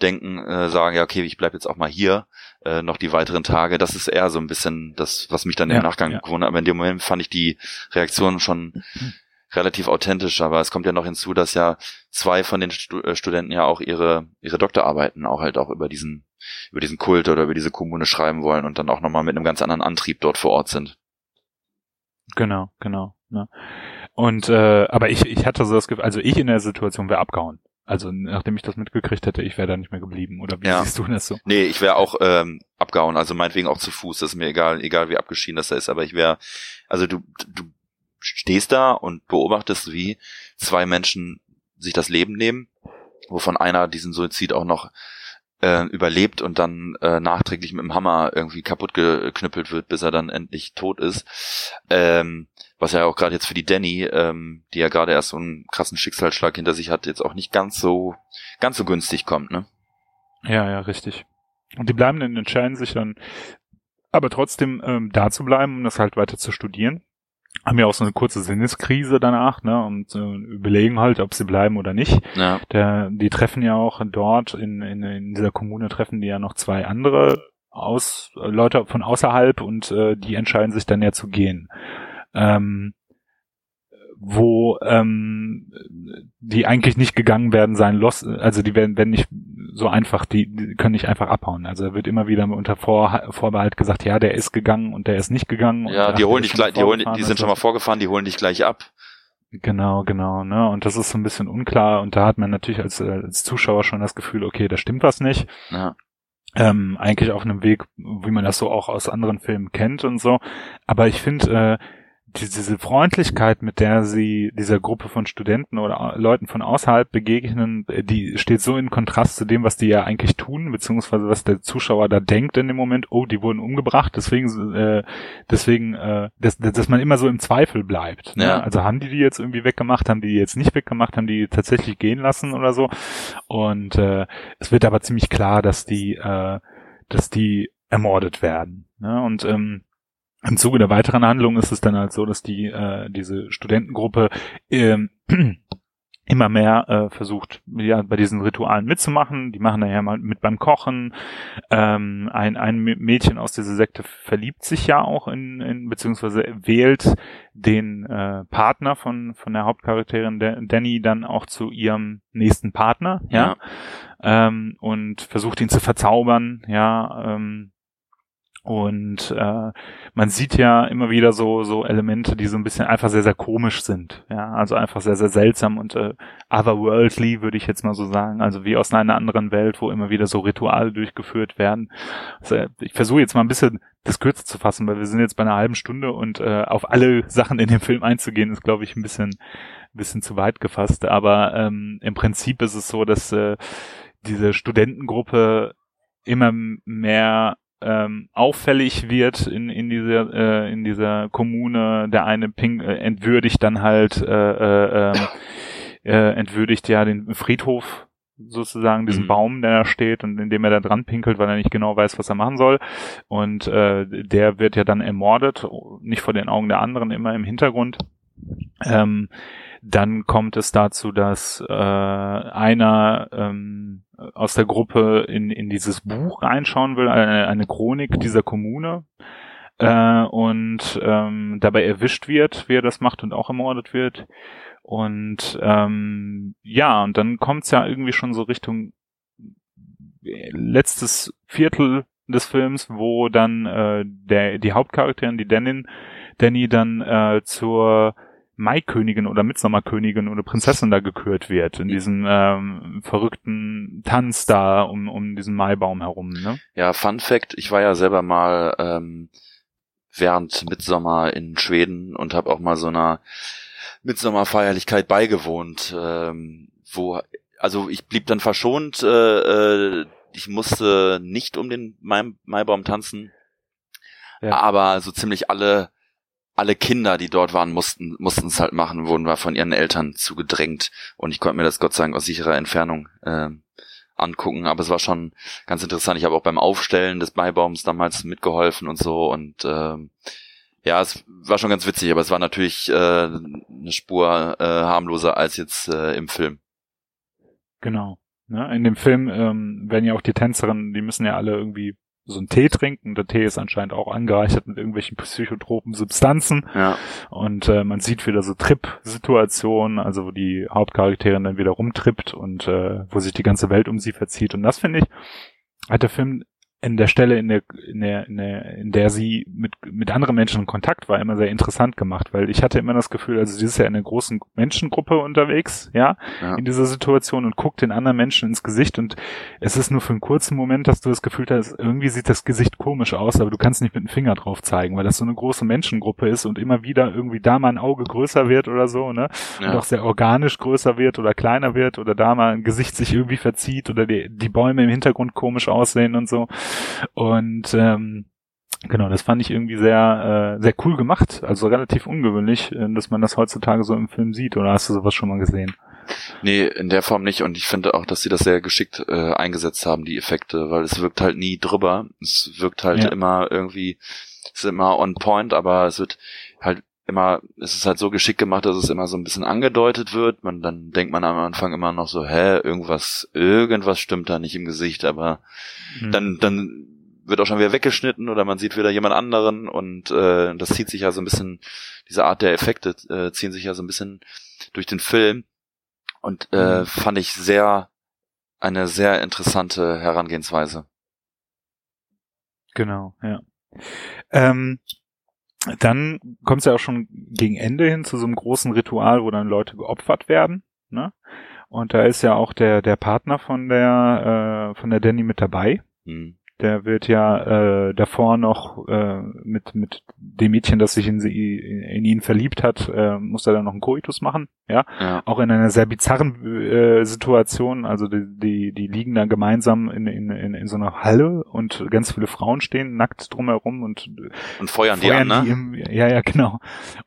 denken, äh, sagen, ja, okay, ich bleib jetzt auch mal hier äh, noch die weiteren Tage. Das ist eher so ein bisschen das, was mich dann ja, im Nachgang ja. gewundert. Aber in dem Moment fand ich die Reaktion schon relativ authentisch. Aber es kommt ja noch hinzu, dass ja zwei von den Stu äh, Studenten ja auch ihre ihre Doktorarbeiten auch halt auch über diesen über diesen Kult oder über diese Kommune schreiben wollen und dann auch nochmal mit einem ganz anderen Antrieb dort vor Ort sind. Genau, genau. Ne? Und äh, aber ich, ich hatte so das Gefühl, also ich in der Situation wäre abgehauen. Also nachdem ich das mitgekriegt hätte, ich wäre da nicht mehr geblieben. Oder wie ja. siehst du das so? Nee, ich wäre auch ähm, abgehauen, also meinetwegen auch zu Fuß, das ist mir egal, egal wie abgeschieden das da ist, aber ich wäre, also du, du stehst da und beobachtest, wie zwei Menschen sich das Leben nehmen, wovon einer diesen Suizid auch noch äh, überlebt und dann äh, nachträglich mit dem Hammer irgendwie kaputt geknüppelt wird, bis er dann endlich tot ist. Ähm, was ja auch gerade jetzt für die Danny, ähm, die ja gerade erst so einen krassen Schicksalsschlag hinter sich hat, jetzt auch nicht ganz so ganz so günstig kommt, ne? Ja, ja, richtig. Und die bleiben dann entscheiden sich dann aber trotzdem ähm, da zu bleiben, um das halt weiter zu studieren haben ja auch so eine kurze Sinneskrise danach, ne, und äh, überlegen halt, ob sie bleiben oder nicht. Ja. Der, die treffen ja auch dort in, in, in dieser Kommune treffen die ja noch zwei andere aus Leute von außerhalb und äh, die entscheiden sich dann ja zu gehen. Ähm, wo ähm, die eigentlich nicht gegangen werden sein los, also die werden, werden nicht so einfach, die, die können nicht einfach abhauen. Also da wird immer wieder unter Vor Vorbehalt gesagt, ja, der ist gegangen und der ist nicht gegangen. Ja, die holen dich gleich, die holen, die sind schon mal vorgefahren, die holen dich gleich ab. Genau, genau, ne? Und das ist so ein bisschen unklar und da hat man natürlich als, als Zuschauer schon das Gefühl, okay, da stimmt was nicht. Ja. Ähm, eigentlich auf einem Weg, wie man das so auch aus anderen Filmen kennt und so. Aber ich finde, äh, diese Freundlichkeit, mit der sie dieser Gruppe von Studenten oder Leuten von außerhalb begegnen, die steht so in Kontrast zu dem, was die ja eigentlich tun, beziehungsweise was der Zuschauer da denkt in dem Moment, oh, die wurden umgebracht, deswegen, äh, deswegen, äh, dass, dass man immer so im Zweifel bleibt. Ne? Ja. Also haben die die jetzt irgendwie weggemacht, haben die die jetzt nicht weggemacht, haben die tatsächlich gehen lassen oder so. Und äh, es wird aber ziemlich klar, dass die, äh, dass die ermordet werden. Ne? Und ähm, im Zuge der weiteren Handlung ist es dann halt so, dass die äh, diese Studentengruppe ähm, immer mehr äh, versucht, ja, bei diesen Ritualen mitzumachen. Die machen daher mal mit beim Kochen. Ähm, ein, ein Mädchen aus dieser Sekte verliebt sich ja auch in, in beziehungsweise wählt den äh, Partner von, von der Hauptcharakterin Danny dann auch zu ihrem nächsten Partner, ja, ja. Ähm, und versucht ihn zu verzaubern, ja, ähm, und äh, man sieht ja immer wieder so so Elemente, die so ein bisschen einfach sehr sehr komisch sind, ja, also einfach sehr sehr seltsam und äh, otherworldly würde ich jetzt mal so sagen, also wie aus einer anderen Welt, wo immer wieder so Rituale durchgeführt werden. Also ich versuche jetzt mal ein bisschen das kürzer zu fassen, weil wir sind jetzt bei einer halben Stunde und äh, auf alle Sachen in dem Film einzugehen ist, glaube ich, ein bisschen ein bisschen zu weit gefasst. Aber ähm, im Prinzip ist es so, dass äh, diese Studentengruppe immer mehr ähm, auffällig wird in, in dieser äh, in dieser Kommune. Der eine Ping äh, entwürdigt dann halt äh, äh, ähm, äh, entwürdigt ja den Friedhof sozusagen diesen mhm. Baum, der da steht und in dem er da dran pinkelt, weil er nicht genau weiß, was er machen soll. Und äh, der wird ja dann ermordet, nicht vor den Augen der anderen, immer im Hintergrund. Ähm, dann kommt es dazu, dass äh, einer ähm, aus der Gruppe in, in dieses Buch reinschauen will, eine, eine Chronik dieser Kommune äh, und ähm, dabei erwischt wird, wie er das macht und auch ermordet wird. Und ähm, ja, und dann kommt's ja irgendwie schon so Richtung letztes Viertel des Films, wo dann äh, der die Hauptcharakterin, die Danny, Danny dann äh, zur Maikönigin oder Mitsommerkönigin oder Prinzessin da gekürt wird, in diesem ähm, verrückten Tanz da um, um diesen Maibaum herum. Ne? Ja, Fun Fact, ich war ja selber mal ähm, während Mitsommer in Schweden und habe auch mal so einer Mitsommerfeierlichkeit beigewohnt, ähm, wo, also ich blieb dann verschont, äh, äh, ich musste nicht um den Mai Maibaum tanzen, ja. aber so ziemlich alle alle Kinder, die dort waren, mussten mussten es halt machen, wurden wir von ihren Eltern zugedrängt und ich konnte mir das Gott sei Dank aus sicherer Entfernung äh, angucken, aber es war schon ganz interessant. Ich habe auch beim Aufstellen des Maibaums damals mitgeholfen und so und äh, ja, es war schon ganz witzig, aber es war natürlich äh, eine Spur äh, harmloser als jetzt äh, im Film. Genau. Ne? In dem Film ähm, werden ja auch die Tänzerinnen, die müssen ja alle irgendwie so einen Tee trinken. Der Tee ist anscheinend auch angereichert mit irgendwelchen psychotropen Substanzen. Ja. Und äh, man sieht wieder so Trip-Situationen, also wo die Hauptcharakterin dann wieder rumtrippt und äh, wo sich die ganze Welt um sie verzieht. Und das finde ich, hat der Film in der Stelle, in der, in der, in der, in der sie mit, mit anderen Menschen in Kontakt war, immer sehr interessant gemacht, weil ich hatte immer das Gefühl, also sie ist ja in einer großen Menschengruppe unterwegs, ja, ja, in dieser Situation und guckt den anderen Menschen ins Gesicht und es ist nur für einen kurzen Moment, dass du das Gefühl hast, irgendwie sieht das Gesicht komisch aus, aber du kannst nicht mit dem Finger drauf zeigen, weil das so eine große Menschengruppe ist und immer wieder irgendwie da mal ein Auge größer wird oder so, ne, ja. und auch sehr organisch größer wird oder kleiner wird oder da mal ein Gesicht sich irgendwie verzieht oder die, die Bäume im Hintergrund komisch aussehen und so. Und ähm, Genau, das fand ich irgendwie sehr, äh, sehr cool gemacht. Also relativ ungewöhnlich, äh, dass man das heutzutage so im Film sieht. Oder hast du sowas schon mal gesehen? Nee, in der Form nicht. Und ich finde auch, dass sie das sehr geschickt äh, eingesetzt haben, die Effekte, weil es wirkt halt nie drüber. Es wirkt halt ja. immer irgendwie, es ist immer on point, aber es wird halt immer, es ist halt so geschickt gemacht, dass es immer so ein bisschen angedeutet wird. Man, dann denkt man am Anfang immer noch so, hä, irgendwas, irgendwas stimmt da nicht im Gesicht, aber mhm. dann, dann wird auch schon wieder weggeschnitten oder man sieht wieder jemand anderen und äh, das zieht sich ja so ein bisschen, diese Art der Effekte äh, ziehen sich ja so ein bisschen durch den Film und äh, mhm. fand ich sehr, eine sehr interessante Herangehensweise. Genau, ja. Ähm, dann kommt es ja auch schon gegen Ende hin zu so einem großen Ritual, wo dann Leute geopfert werden. Ne? Und da ist ja auch der der Partner von der äh, von der Danny mit dabei. Mhm. Der wird ja äh, davor noch äh, mit mit dem Mädchen, das sich in, sie, in ihn verliebt hat, äh, muss er dann noch einen Koitus machen. Ja, ja. auch in einer sehr bizarren äh, Situation. Also die, die die liegen da gemeinsam in, in, in, in so einer Halle und ganz viele Frauen stehen nackt drumherum und und feuern, feuern die an, ne? Im, ja, ja, genau.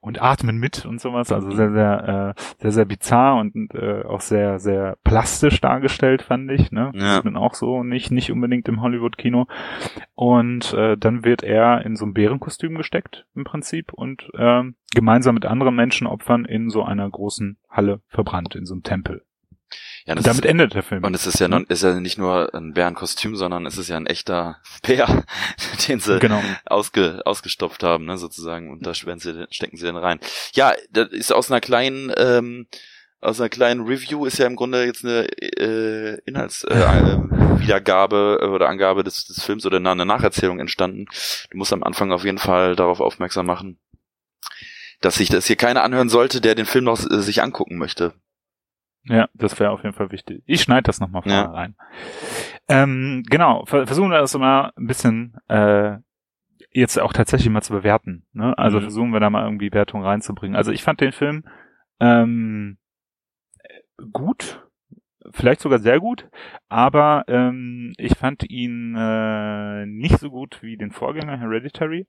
Und atmen mit und sowas. Also sehr sehr äh, sehr sehr bizarr und äh, auch sehr sehr plastisch dargestellt fand ich. Ne, ja. sieht man auch so nicht nicht unbedingt im Hollywood Kino. Und äh, dann wird er in so ein Bärenkostüm gesteckt im Prinzip und äh, gemeinsam mit anderen Menschenopfern in so einer großen Halle verbrannt, in so einem Tempel. Ja, und damit ist, endet der Film. Und es ist ja, non, ist ja nicht nur ein Bärenkostüm, sondern es ist ja ein echter Bär, den sie genau. ausge, ausgestopft haben, ne, sozusagen. Und da sie, stecken sie dann rein. Ja, das ist aus einer kleinen ähm, aus einer kleinen Review ist ja im Grunde jetzt eine äh, Inhaltswiedergabe äh, äh, oder Angabe des, des Films oder eine Nacherzählung entstanden. Du musst am Anfang auf jeden Fall darauf aufmerksam machen, dass sich das hier keiner anhören sollte, der den Film noch äh, sich angucken möchte. Ja, das wäre auf jeden Fall wichtig. Ich schneide das nochmal vorne ja. rein. Ähm, genau, versuchen wir das immer ein bisschen äh, jetzt auch tatsächlich mal zu bewerten. Ne? Also mhm. versuchen wir da mal irgendwie Wertung reinzubringen. Also ich fand den Film ähm, gut, vielleicht sogar sehr gut, aber ähm, ich fand ihn äh, nicht so gut wie den Vorgänger Hereditary.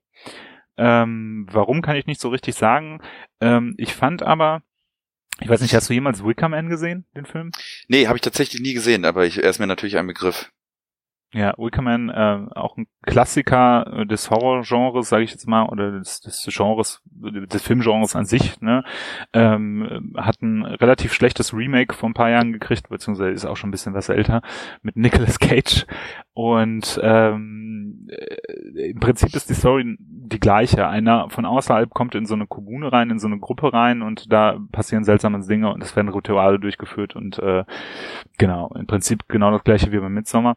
Ähm, warum kann ich nicht so richtig sagen? Ähm, ich fand aber, ich weiß nicht, hast du jemals Wicker Man gesehen, den Film? Nee, habe ich tatsächlich nie gesehen, aber ich, er ist mir natürlich ein Begriff. Ja, Wickerman, äh, auch ein Klassiker äh, des Horrorgenres, sage ich jetzt mal, oder des, des Genres, des Filmgenres an sich, ne, ähm, hat ein relativ schlechtes Remake vor ein paar Jahren gekriegt, beziehungsweise ist auch schon ein bisschen was älter, mit Nicolas Cage. Und ähm, äh, im Prinzip ist die Story die gleiche. Einer von außerhalb kommt in so eine Kommune rein, in so eine Gruppe rein und da passieren seltsame Dinge und es werden Rituale durchgeführt und äh, genau, im Prinzip genau das gleiche wie beim Midsommer.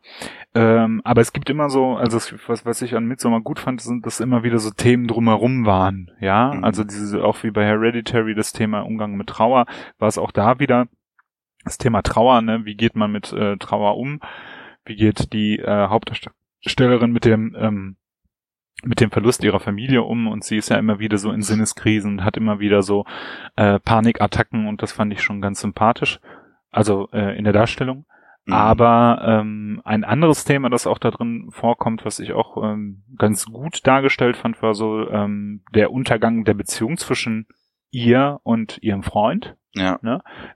Ähm, aber es gibt immer so, also es, was, was ich an Midsommer gut fand, sind, dass immer wieder so Themen drumherum waren. Ja, Mhm. also diese, auch wie bei Hereditary, das Thema Umgang mit Trauer, war es auch da wieder das Thema Trauer, ne? Wie geht man mit äh, Trauer um? Wie geht die äh, Hauptdarstellerin mit dem ähm, mit dem Verlust ihrer Familie um und sie ist ja immer wieder so in Sinneskrisen, hat immer wieder so äh, Panikattacken und das fand ich schon ganz sympathisch, also äh, in der Darstellung. Mhm. Aber ähm, ein anderes Thema, das auch da drin vorkommt, was ich auch ähm, ganz gut dargestellt fand, war so ähm, der Untergang der Beziehung zwischen ihr und ihrem Freund ja,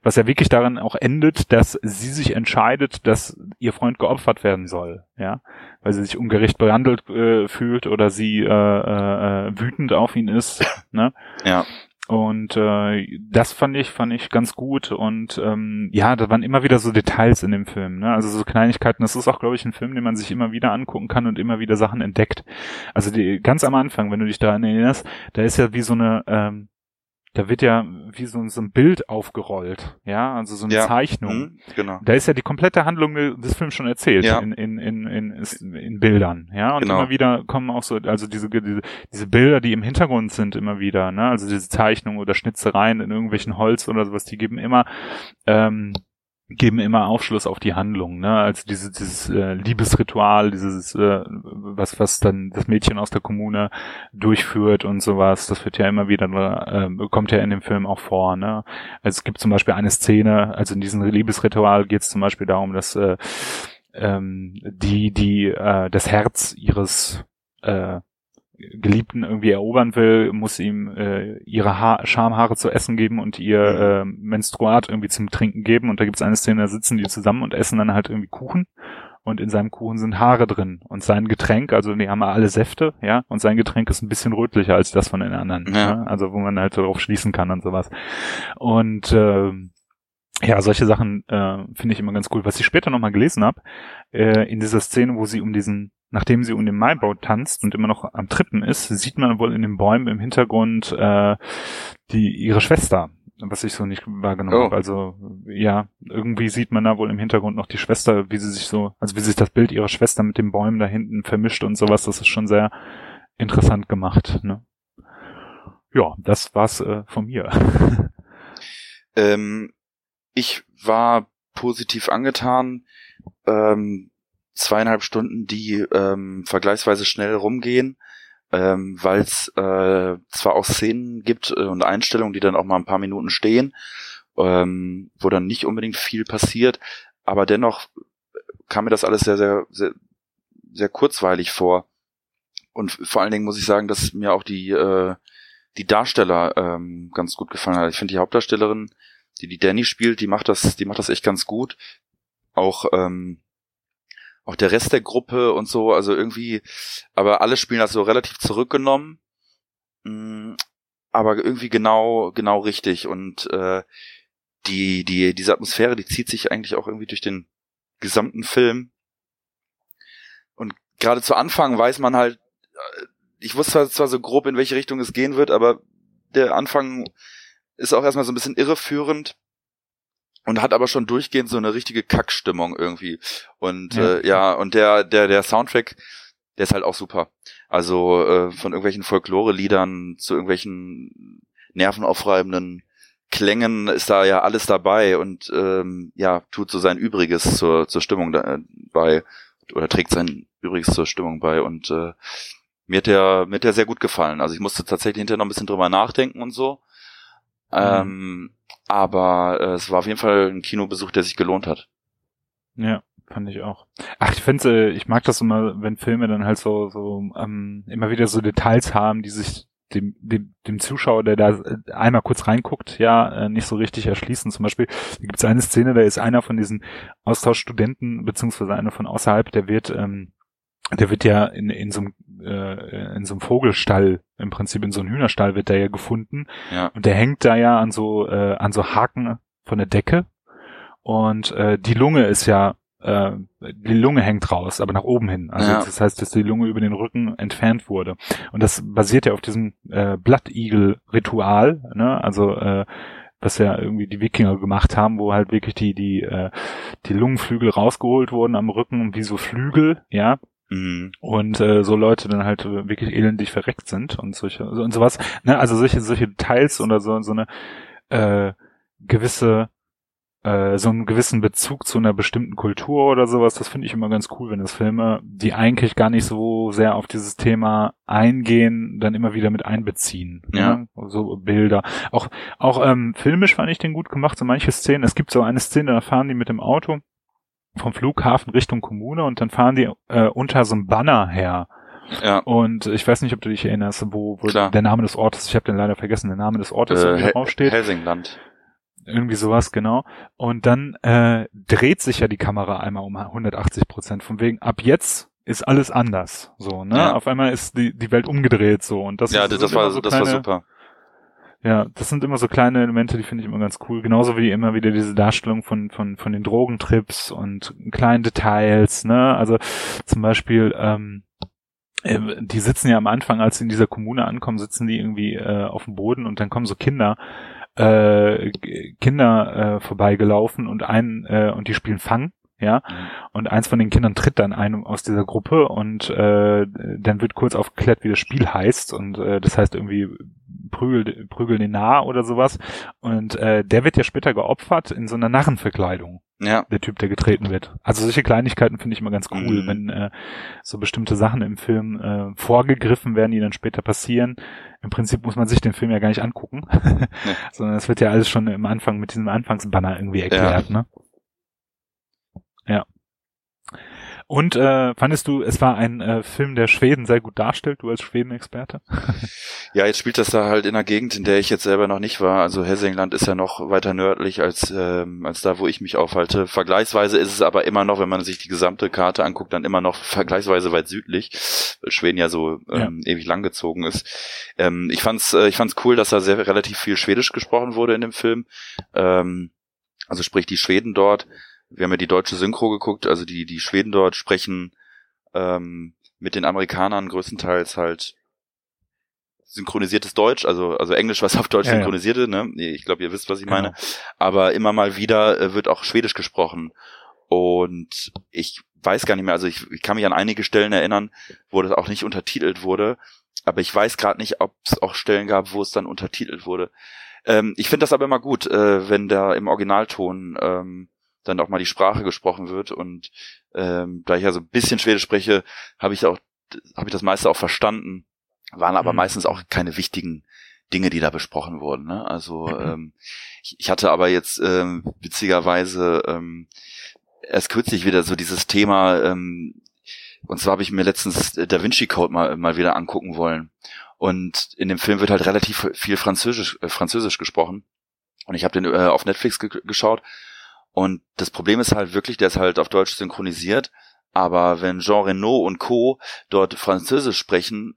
was ja wirklich daran auch endet, dass sie sich entscheidet, dass ihr Freund geopfert werden soll, ja, weil sie sich ungerecht behandelt äh, fühlt oder sie äh, äh, äh, wütend auf ihn ist, ne? ja, Und äh, das fand ich fand ich ganz gut und ähm, ja, da waren immer wieder so Details in dem Film, ne? Also so Kleinigkeiten. Das ist auch, glaube ich, ein Film, den man sich immer wieder angucken kann und immer wieder Sachen entdeckt. Also die, ganz am Anfang, wenn du dich daran erinnerst, da ist ja wie so eine ähm, da wird ja wie so, so ein Bild aufgerollt, ja, also so eine Ja. Zeichnung. mhm, genau. Da ist ja die komplette Handlung des Films schon erzählt Ja. in, in, in, in, in Bildern, ja. Und Genau. immer wieder kommen auch so, also diese, diese, diese Bilder, die im Hintergrund sind, immer wieder, ne? Also diese Zeichnungen oder Schnitzereien in irgendwelchen Holz oder sowas, die geben immer, ähm, geben immer Aufschluss auf die Handlung, ne? Also diese, dieses äh, Liebesritual, dieses, äh, was, was dann das Mädchen aus der Kommune durchführt und sowas, das wird ja immer wieder, äh, kommt ja in dem Film auch vor, ne? Also es gibt zum Beispiel eine Szene, also in diesem Liebesritual geht es zum Beispiel darum, dass äh, ähm, die, die äh, das Herz ihres äh, Geliebten irgendwie erobern will, muss ihm äh, ihre ha Schamhaare zu essen geben und ihr äh, Menstruat irgendwie zum Trinken geben. Und da gibt es eine Szene, da sitzen die zusammen und essen dann halt irgendwie Kuchen. Und in seinem Kuchen sind Haare drin. Und sein Getränk, also die haben alle Säfte, ja, und sein Getränk ist ein bisschen rötlicher als das von den anderen. Ja. Ne? Also wo man halt darauf schließen kann und sowas. Und ähm, ja, solche Sachen äh, finde ich immer ganz cool. Was ich später nochmal gelesen habe, äh, in dieser Szene, wo sie um diesen, nachdem sie um den Maibau tanzt und immer noch am Trippen ist, sieht man wohl in den Bäumen im Hintergrund äh, die ihre Schwester, was ich so nicht wahrgenommen Oh. habe. Also ja, irgendwie sieht man da wohl im Hintergrund noch die Schwester, wie sie sich so, also wie sich das Bild ihrer Schwester mit den Bäumen da hinten vermischt und sowas. Das ist schon sehr interessant gemacht. Ne? Ja, das war's äh, von mir. Ähm, ich war positiv angetan. Ähm, zweieinhalb Stunden, die ähm, vergleichsweise schnell rumgehen, ähm, weil es äh, zwar auch Szenen gibt äh, und Einstellungen, die dann auch mal ein paar Minuten stehen, ähm, wo dann nicht unbedingt viel passiert, aber dennoch kam mir das alles sehr, sehr, sehr, sehr kurzweilig vor. Und vor allen Dingen muss ich sagen, dass mir auch die, äh, die Darsteller ähm, ganz gut gefallen hat. Ich finde die Hauptdarstellerin, die die Danny spielt, die macht das, die macht das echt ganz gut. Auch ähm, auch der Rest der Gruppe und so, also irgendwie, aber alle spielen das so relativ zurückgenommen, mh, aber irgendwie genau genau richtig. Und äh, die die diese Atmosphäre, die zieht sich eigentlich auch irgendwie durch den gesamten Film. Und gerade zu Anfang weiß man halt, äh, ich wusste zwar so grob in welche Richtung es gehen wird, aber der Anfang ist auch erstmal so ein bisschen irreführend und hat aber schon durchgehend so eine richtige Kackstimmung irgendwie. Und Ja. äh, ja, und der, der, der Soundtrack, der ist halt auch super. Also äh, von irgendwelchen Folklore-Liedern zu irgendwelchen nervenaufreibenden Klängen ist da ja alles dabei und ähm, ja, tut so sein Übriges zur, zur Stimmung da, äh, bei oder trägt sein Übriges zur Stimmung bei und äh, mir hat der, mir hat der sehr gut gefallen. Also ich musste tatsächlich hinterher noch ein bisschen drüber nachdenken und so. Ähm, aber äh, es war auf jeden Fall ein Kinobesuch, der sich gelohnt hat. Ja, fand ich auch. Ach, ich finde, äh, ich mag das immer, wenn Filme dann halt so, so ähm, immer wieder so Details haben, die sich dem, dem, dem Zuschauer, der da äh, einmal kurz reinguckt, ja, äh, nicht so richtig erschließen. Zum Beispiel gibt es eine Szene, da ist einer von diesen Austauschstudenten, beziehungsweise einer von außerhalb, der wird, ähm, der wird ja in, in so einem äh, in so einem Vogelstall, im Prinzip in so einem Hühnerstall wird der ja gefunden. Ja. Und der hängt da ja an so, äh, an so Haken von der Decke. Und äh, die Lunge ist ja äh, die Lunge hängt raus, aber nach oben hin. Also Ja. das heißt, dass die Lunge über den Rücken entfernt wurde. Und das basiert ja auf diesem äh, Blattigel-Ritual, ne? Also äh, was ja irgendwie die Wikinger gemacht haben, wo halt wirklich die die äh, die Lungenflügel rausgeholt wurden am Rücken wie so Flügel, ja. Und äh, so Leute dann halt wirklich elendig verreckt sind und solche so- und sowas. Ne? Also solche solche Details oder so so eine äh, gewisse äh, so einen gewissen Bezug zu einer bestimmten Kultur oder sowas, das finde ich immer ganz cool, wenn das Filme, die eigentlich gar nicht so sehr auf dieses Thema eingehen, dann immer wieder mit einbeziehen. Ja. Ne? So Bilder. Auch, auch ähm, filmisch fand ich den gut gemacht, so manche Szenen. Es gibt so eine Szene, da fahren die mit dem Auto vom Flughafen Richtung Kommune und dann fahren die äh, unter so einem Banner her. Ja. Und ich weiß nicht, ob du dich erinnerst, wo, wo Klar. der Name des Ortes, ich habe den leider vergessen, der Name des Ortes Äh, draufsteht. Helsingland. Irgendwie sowas, genau. Und dann äh, dreht sich ja die Kamera einmal um 180 Prozent. Von wegen, ab jetzt ist alles anders. So, ne? Ja. Auf einmal ist die, die Welt umgedreht so. Und das, ja, ist, das, sind war, so das kleine, war super. Ja, das sind immer so kleine Elemente, die finde ich immer ganz cool. Genauso wie immer wieder diese Darstellung von, von, von den Drogentrips und kleinen Details, ne? Also zum Beispiel, ähm, äh, die sitzen ja am Anfang, als sie in dieser Kommune ankommen, sitzen die irgendwie äh, auf dem Boden und dann kommen so Kinder, äh, Kinder äh, vorbeigelaufen und ein äh, und die spielen Fang, ja. Mhm. Und eins von den Kindern tritt dann einem aus dieser Gruppe und äh, dann wird kurz aufgeklärt, wie das Spiel heißt. Und äh, das heißt irgendwie prügel, prügel den nah oder sowas. Und äh, der wird ja später geopfert in so einer Narrenverkleidung, Ja, der Typ, der getreten wird. Also solche Kleinigkeiten finde ich immer ganz cool, Mhm. wenn äh, so bestimmte Sachen im Film äh, vorgegriffen werden, die dann später passieren. Im Prinzip muss man sich den Film ja gar nicht angucken, sondern es wird ja alles schon im Anfang mit diesem Anfangsbanner irgendwie erklärt, ne? Ja. Und äh, fandest du, es war ein äh, Film, der Schweden sehr gut darstellt, du als Schweden-Experte? Ja, jetzt spielt das da halt in einer Gegend, in der ich jetzt selber noch nicht war. Also Helsingland ist ja noch weiter nördlich als, ähm, als da, wo ich mich aufhalte. Vergleichsweise ist es aber immer noch, wenn man sich die gesamte Karte anguckt, dann immer noch vergleichsweise weit südlich, weil Schweden ja so ähm, ewig langgezogen ist. Ähm, ich fand's, äh, ich fand's cool, dass da sehr relativ viel Schwedisch gesprochen wurde in dem Film. Ähm, also sprich die Schweden dort. Wir haben ja die deutsche Synchro geguckt, also die, die Schweden dort sprechen ähm, mit den Amerikanern größtenteils halt synchronisiertes Deutsch, also also Englisch, was auf Deutsch Ja, ja. synchronisierte, ne? Ich glaube, ihr wisst, was ich meine. Genau. Aber immer mal wieder äh, wird auch Schwedisch gesprochen. Und ich weiß gar nicht mehr, also ich, ich kann mich an einige Stellen erinnern, wo das auch nicht untertitelt wurde. Aber ich weiß gerade nicht, ob es auch Stellen gab, wo es dann untertitelt wurde. Ähm, ich finde das aber immer gut, äh, wenn da im Originalton ähm, dann auch mal die Sprache gesprochen wird. Und ähm, da ich ja so ein bisschen Schwedisch spreche, habe ich auch habe ich das meiste auch verstanden. Waren aber Mhm. meistens auch keine wichtigen Dinge, die da besprochen wurden. Ne? Also ähm, ich, ich hatte aber jetzt ähm, witzigerweise ähm, erst kürzlich wieder so dieses Thema, ähm, und zwar habe ich mir letztens Da Vinci Code mal, mal wieder angucken wollen. Und in dem Film wird halt relativ viel Französisch, äh, Französisch gesprochen. Und ich habe den äh, auf Netflix ge geschaut. Und das Problem ist halt wirklich, der ist halt auf Deutsch synchronisiert. Aber wenn Jean Reno und Co. dort Französisch sprechen,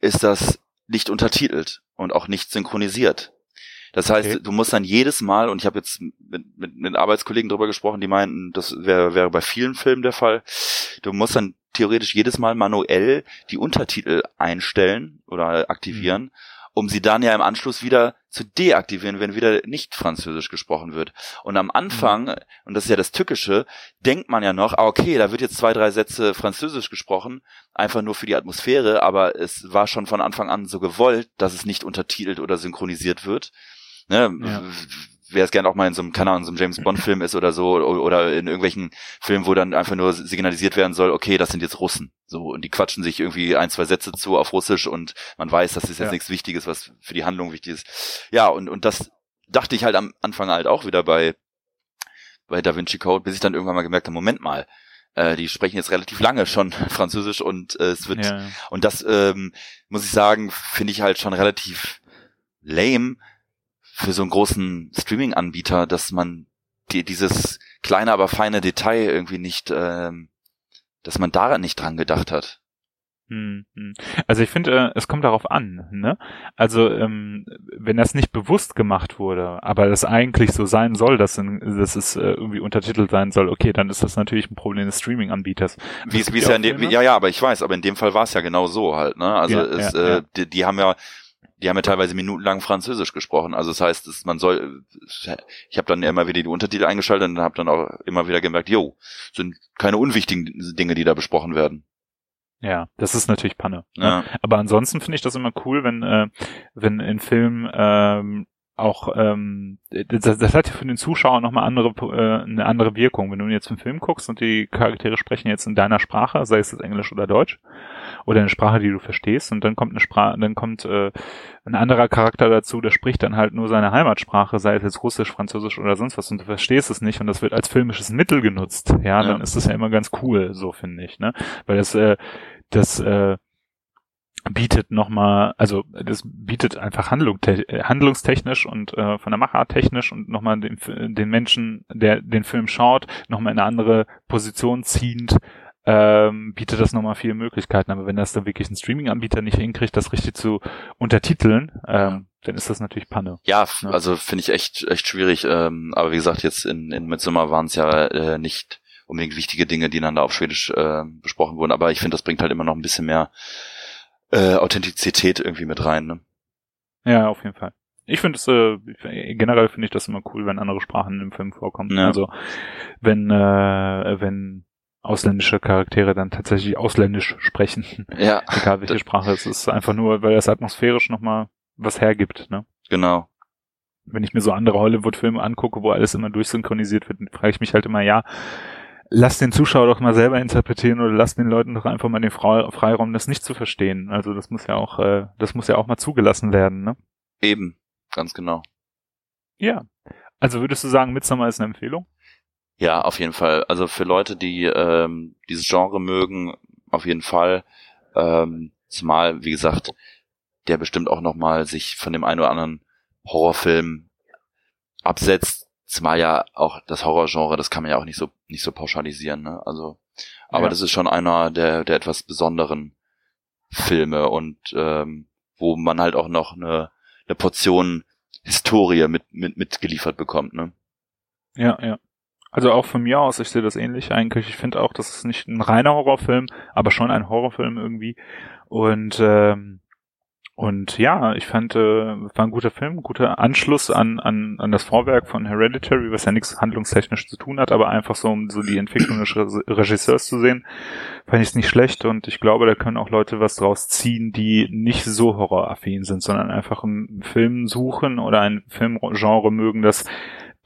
ist das nicht untertitelt und auch nicht synchronisiert. Das heißt, Okay. du musst dann jedes Mal, und ich habe jetzt mit, mit, mit Arbeitskollegen drüber gesprochen, die meinten, das wäre wäre bei vielen Filmen der Fall, du musst dann theoretisch jedes Mal manuell die Untertitel einstellen oder aktivieren, um sie dann ja im Anschluss wieder zu deaktivieren, wenn wieder nicht Französisch gesprochen wird. Und am Anfang, und das ist ja das Tückische, denkt man ja noch, ah, okay, da wird jetzt zwei, drei Sätze Französisch gesprochen, einfach nur für die Atmosphäre, aber es war schon von Anfang an so gewollt, dass es nicht untertitelt oder synchronisiert wird. Ne? Ja. Wer es gerne auch mal in so einem, keine Ahnung, in so einem James Bond Film ist oder so, oder in irgendwelchen Filmen, wo dann einfach nur signalisiert werden soll, okay, das sind jetzt Russen. So, und die quatschen sich irgendwie ein, zwei Sätze zu auf Russisch und man weiß, das ist jetzt Ja. nichts Wichtiges, was für die Handlung wichtig ist. Ja, und, und das dachte ich halt am Anfang halt auch wieder bei, bei Da Vinci Code, bis ich dann irgendwann mal gemerkt habe, Moment mal, äh, die sprechen jetzt relativ lange schon Französisch und äh, es wird ja. und das ähm, muss ich sagen, finde ich halt schon relativ lame für so einen großen Streaming-Anbieter, dass man die, dieses kleine, aber feine Detail irgendwie nicht, ähm, dass man daran nicht dran gedacht hat. Hm, hm. Also ich finde, äh, es kommt darauf an, ne? Also ähm, wenn das nicht bewusst gemacht wurde, aber das eigentlich so sein soll, dass, in, dass es äh, irgendwie untertitelt sein soll, okay, dann ist das natürlich ein Problem des Streaming-Anbieters. Wie es, wie es ja, in dem, ja, ja, aber ich weiß, aber in dem Fall war es ja genau so halt, ne? Also Ja, es, ja, äh, ja. Die, die haben ja die haben ja teilweise minutenlang Französisch gesprochen. Also das heißt, es, man soll, ich habe dann immer wieder die Untertitel eingeschaltet und habe dann auch immer wieder gemerkt, jo, sind keine unwichtigen Dinge, die da besprochen werden. Ja, das ist natürlich Panne. Ne? Ja, Aber ansonsten finde ich das immer cool, wenn, äh, wenn in Filmen ähm, auch ähm, das, das hat ja für den Zuschauer nochmal andere äh, eine andere Wirkung. Wenn du jetzt einen Film guckst und die Charaktere sprechen jetzt in deiner Sprache, sei es jetzt Englisch oder Deutsch, oder eine Sprache, die du verstehst, und dann kommt eine Sprache, dann kommt äh, ein anderer Charakter dazu, der spricht dann halt nur seine Heimatsprache, sei es jetzt Russisch, Französisch oder sonst was, und du verstehst es nicht und das wird als filmisches Mittel genutzt, ja, Ja. dann ist das ja immer ganz cool, so finde ich, ne? Weil das, äh, das äh, bietet nochmal, also das bietet einfach Handlung, te äh, handlungstechnisch und äh, von der Machart technisch und nochmal den, den Menschen, der den Film schaut, nochmal in eine andere Position ziehend, ähm, bietet das nochmal viele Möglichkeiten. Aber wenn das dann wirklich ein Streaming-Anbieter nicht hinkriegt, das richtig zu untertiteln, ähm, dann ist das natürlich Panne. ja Ja. also finde ich echt echt schwierig. Ähm, aber wie gesagt, jetzt in, in Midsommar waren es ja äh, nicht unbedingt wichtige Dinge, die dann da auf Schwedisch äh, besprochen wurden. Aber ich finde, das bringt halt immer noch ein bisschen mehr äh, Authentizität irgendwie mit rein. Ne? Ja, auf jeden Fall. Ich finde es, äh, generell finde ich das immer cool, wenn andere Sprachen im Film vorkommen. Ja. Also wenn, äh, wenn ausländische Charaktere dann tatsächlich ausländisch sprechen, Ja, egal welche Sprache es ist, einfach nur, weil das atmosphärisch nochmal was hergibt, ne? genau. Wenn ich mir so andere Hollywood-Filme angucke, wo alles immer durchsynchronisiert wird, frage ich mich halt immer, ja, lass den Zuschauer doch mal selber interpretieren oder lass den Leuten doch einfach mal den Frei- Freiraum, das nicht zu verstehen. Also das muss ja auch, äh, das muss ja auch mal zugelassen werden, ne? Eben, ganz genau. Ja. Also würdest du sagen, Midsommar ist eine Empfehlung? Ja, auf jeden Fall. Also für Leute, die ähm, dieses Genre mögen, auf jeden Fall. Ähm, zumal, wie gesagt, der bestimmt auch nochmal sich von dem einen oder anderen Horrorfilm absetzt. Zumal ja auch das Horrorgenre, das kann man ja auch nicht so nicht so pauschalisieren. Ne? Also, aber Ja. das ist schon einer der der etwas besonderen Filme und ähm, wo man halt auch noch eine, eine Portion Historie mit mit mitgeliefert bekommt. Ne? Ja, ja. Also auch von mir aus, ich sehe das ähnlich eigentlich. Ich finde auch, das ist nicht ein reiner Horrorfilm, aber schon ein Horrorfilm irgendwie. Und ähm, und ja, ich fand, äh, war ein guter Film, guter Anschluss an, an, an das Vorwerk von Hereditary, was ja nichts handlungstechnisch zu tun hat, aber einfach so, um so die Entwicklung des Re- Regisseurs zu sehen, fand ich es nicht schlecht und ich glaube, da können auch Leute was draus ziehen, die nicht so horroraffin sind, sondern einfach einen Film suchen oder ein Filmgenre mögen, das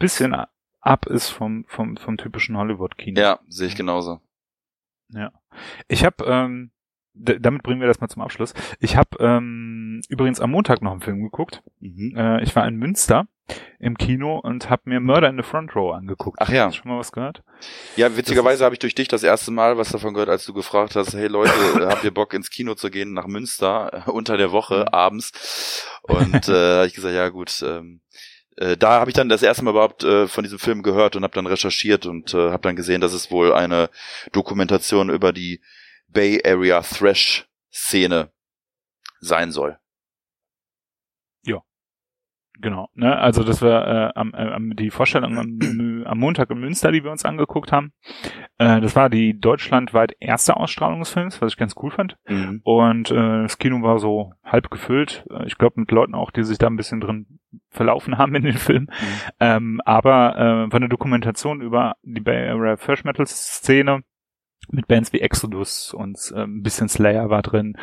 bisschen ab ist vom, vom, vom typischen Hollywood-Kino. Ja, sehe ich genauso. Ich habe, ähm, damit bringen wir das mal zum Abschluss. Ich habe ähm, übrigens am Montag noch einen Film geguckt. Mhm. Äh, ich war in Münster im Kino und habe mir Murder in the Front Row angeguckt. Ach ja. Hast du schon mal was gehört? Ja, witzigerweise habe ich durch dich das erste Mal was davon gehört, als du gefragt hast, hey Leute, habt ihr Bock ins Kino zu gehen nach Münster äh, unter der Woche Mhm. abends? Und äh, ich gesagt, ja gut, ähm, äh, da habe ich dann das erste Mal überhaupt äh, von diesem Film gehört und habe dann recherchiert und äh, habe dann gesehen, dass es wohl eine Dokumentation über die Bay Area Thrash Szene sein soll. Genau. Ne? Also das war äh, am, äh, die Vorstellung am, am Montag in Münster, die wir uns angeguckt haben. Äh, das war die deutschlandweit erste Ausstrahlung des Films, was ich ganz cool fand. Mhm. Und äh, das Kino war so halb gefüllt. Äh, Ich glaube mit Leuten auch, die sich da ein bisschen drin verlaufen haben in den Film. Ähm, aber äh, war eine Dokumentation über die Bay Area Thrash Metal Szene mit Bands wie Exodus und äh, ein bisschen Slayer war drin.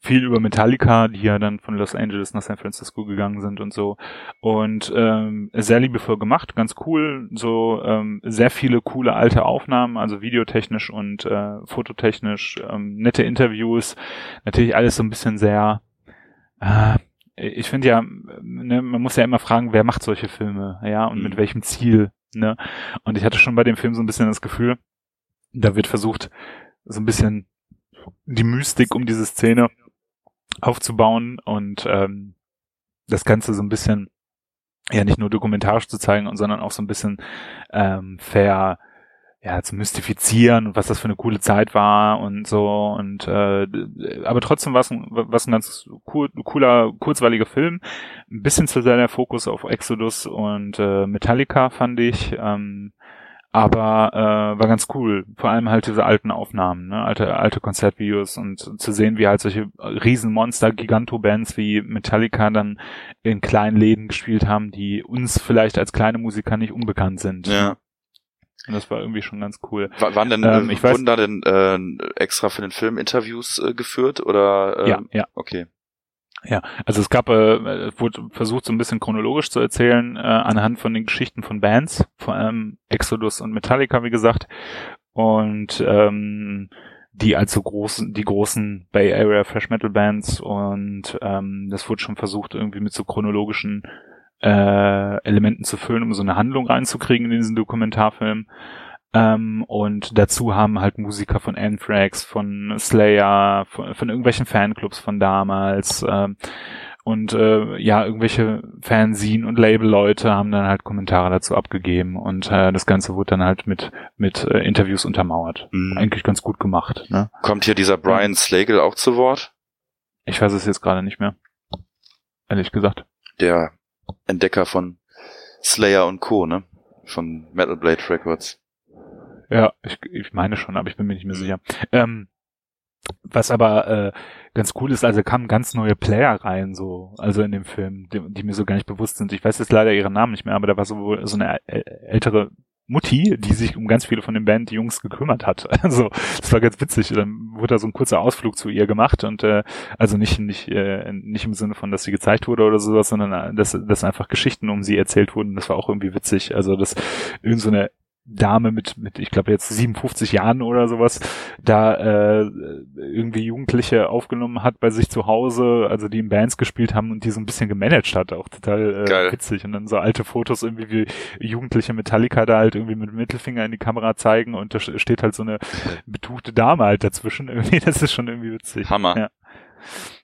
Viel über Metallica, die ja dann von Los Angeles nach San Francisco gegangen sind und so. Und ähm, sehr liebevoll gemacht, ganz cool. So ähm, sehr viele coole alte Aufnahmen, also videotechnisch und äh, fototechnisch, ähm, nette Interviews. Natürlich alles so ein bisschen sehr äh, ich finde ja, ne, man muss ja immer fragen, wer macht solche Filme, ja, und Mhm. mit welchem Ziel, ne? Und ich hatte schon bei dem Film so ein bisschen das Gefühl, da wird versucht, so ein bisschen die Mystik um diese Szene aufzubauen und ähm, das Ganze so ein bisschen ja nicht nur dokumentarisch zu zeigen, sondern auch so ein bisschen ähm, ver ja, zu mystifizieren und was das für eine coole Zeit war und so und äh, aber trotzdem war es ein, was ein ganz cool, cooler, kurzweiliger Film. Ein bisschen zu sehr der Fokus auf Exodus und äh, Metallica fand ich. Ähm, aber äh, war ganz cool. Vor allem halt diese alten Aufnahmen, ne? alte alte Konzertvideos und zu sehen, wie halt solche Riesenmonster, Giganto-Bands wie Metallica dann in kleinen Läden gespielt haben, die uns vielleicht als kleine Musiker nicht unbekannt sind. Ja. Und das war irgendwie schon ganz cool. War, waren denn, Ähm, äh, ich weiß- wurden da denn äh, extra für den Film Interviews äh, geführt oder? Äh, Ja, ja. Okay. Ja, also es gab, äh, es wurde versucht, so ein bisschen chronologisch zu erzählen, äh, anhand von den Geschichten von Bands, vor allem Exodus und Metallica, wie gesagt. Und ähm, die also großen, die großen Bay Area Fresh Metal Bands und ähm, das wurde schon versucht, irgendwie mit so chronologischen äh, Elementen zu füllen, um so eine Handlung reinzukriegen in diesen Dokumentarfilm. Ähm, und dazu haben halt Musiker von Anthrax, von Slayer, von, von irgendwelchen Fanclubs von damals ähm, und äh, ja, irgendwelche Fanzine und Label-Leute haben dann halt Kommentare dazu abgegeben und äh, das Ganze wurde dann halt mit, mit äh, Interviews untermauert. Mhm. Eigentlich ganz gut gemacht. Ne? Kommt hier dieser Brian Slagle auch zu Wort? Ich weiß es jetzt gerade nicht mehr. Ehrlich gesagt. Der Entdecker von Slayer und Co., ne? Von Metal Blade Records. Ja, ich, ich meine schon, aber ich bin mir nicht mehr sicher. Ähm, was aber äh, ganz cool ist, also kamen ganz neue Player rein, so, also in dem Film, die, die mir so gar nicht bewusst sind. Ich weiß jetzt leider ihren Namen nicht mehr, aber da war so, so eine äl- ältere Mutti, die sich um ganz viele von den Band-Jungs gekümmert hat. Also das war ganz witzig. Dann wurde da so ein kurzer Ausflug zu ihr gemacht und äh, also nicht nicht äh, nicht im Sinne von, dass sie gezeigt wurde oder sowas, sondern äh, dass, dass einfach Geschichten um sie erzählt wurden. Das war auch irgendwie witzig. Also dass irgend so Dame mit, mit ich glaube jetzt 57 Jahren oder sowas, da äh, irgendwie Jugendliche aufgenommen hat bei sich zu Hause, also die in Bands gespielt haben und die so ein bisschen gemanagt hat, auch total Geil. äh, witzig. Und dann so alte Fotos irgendwie wie jugendliche Metallica da halt irgendwie mit dem Mittelfinger in die Kamera zeigen und da steht halt so eine betuchte Dame halt dazwischen. Irgendwie, das ist schon irgendwie witzig. Hammer. Ja.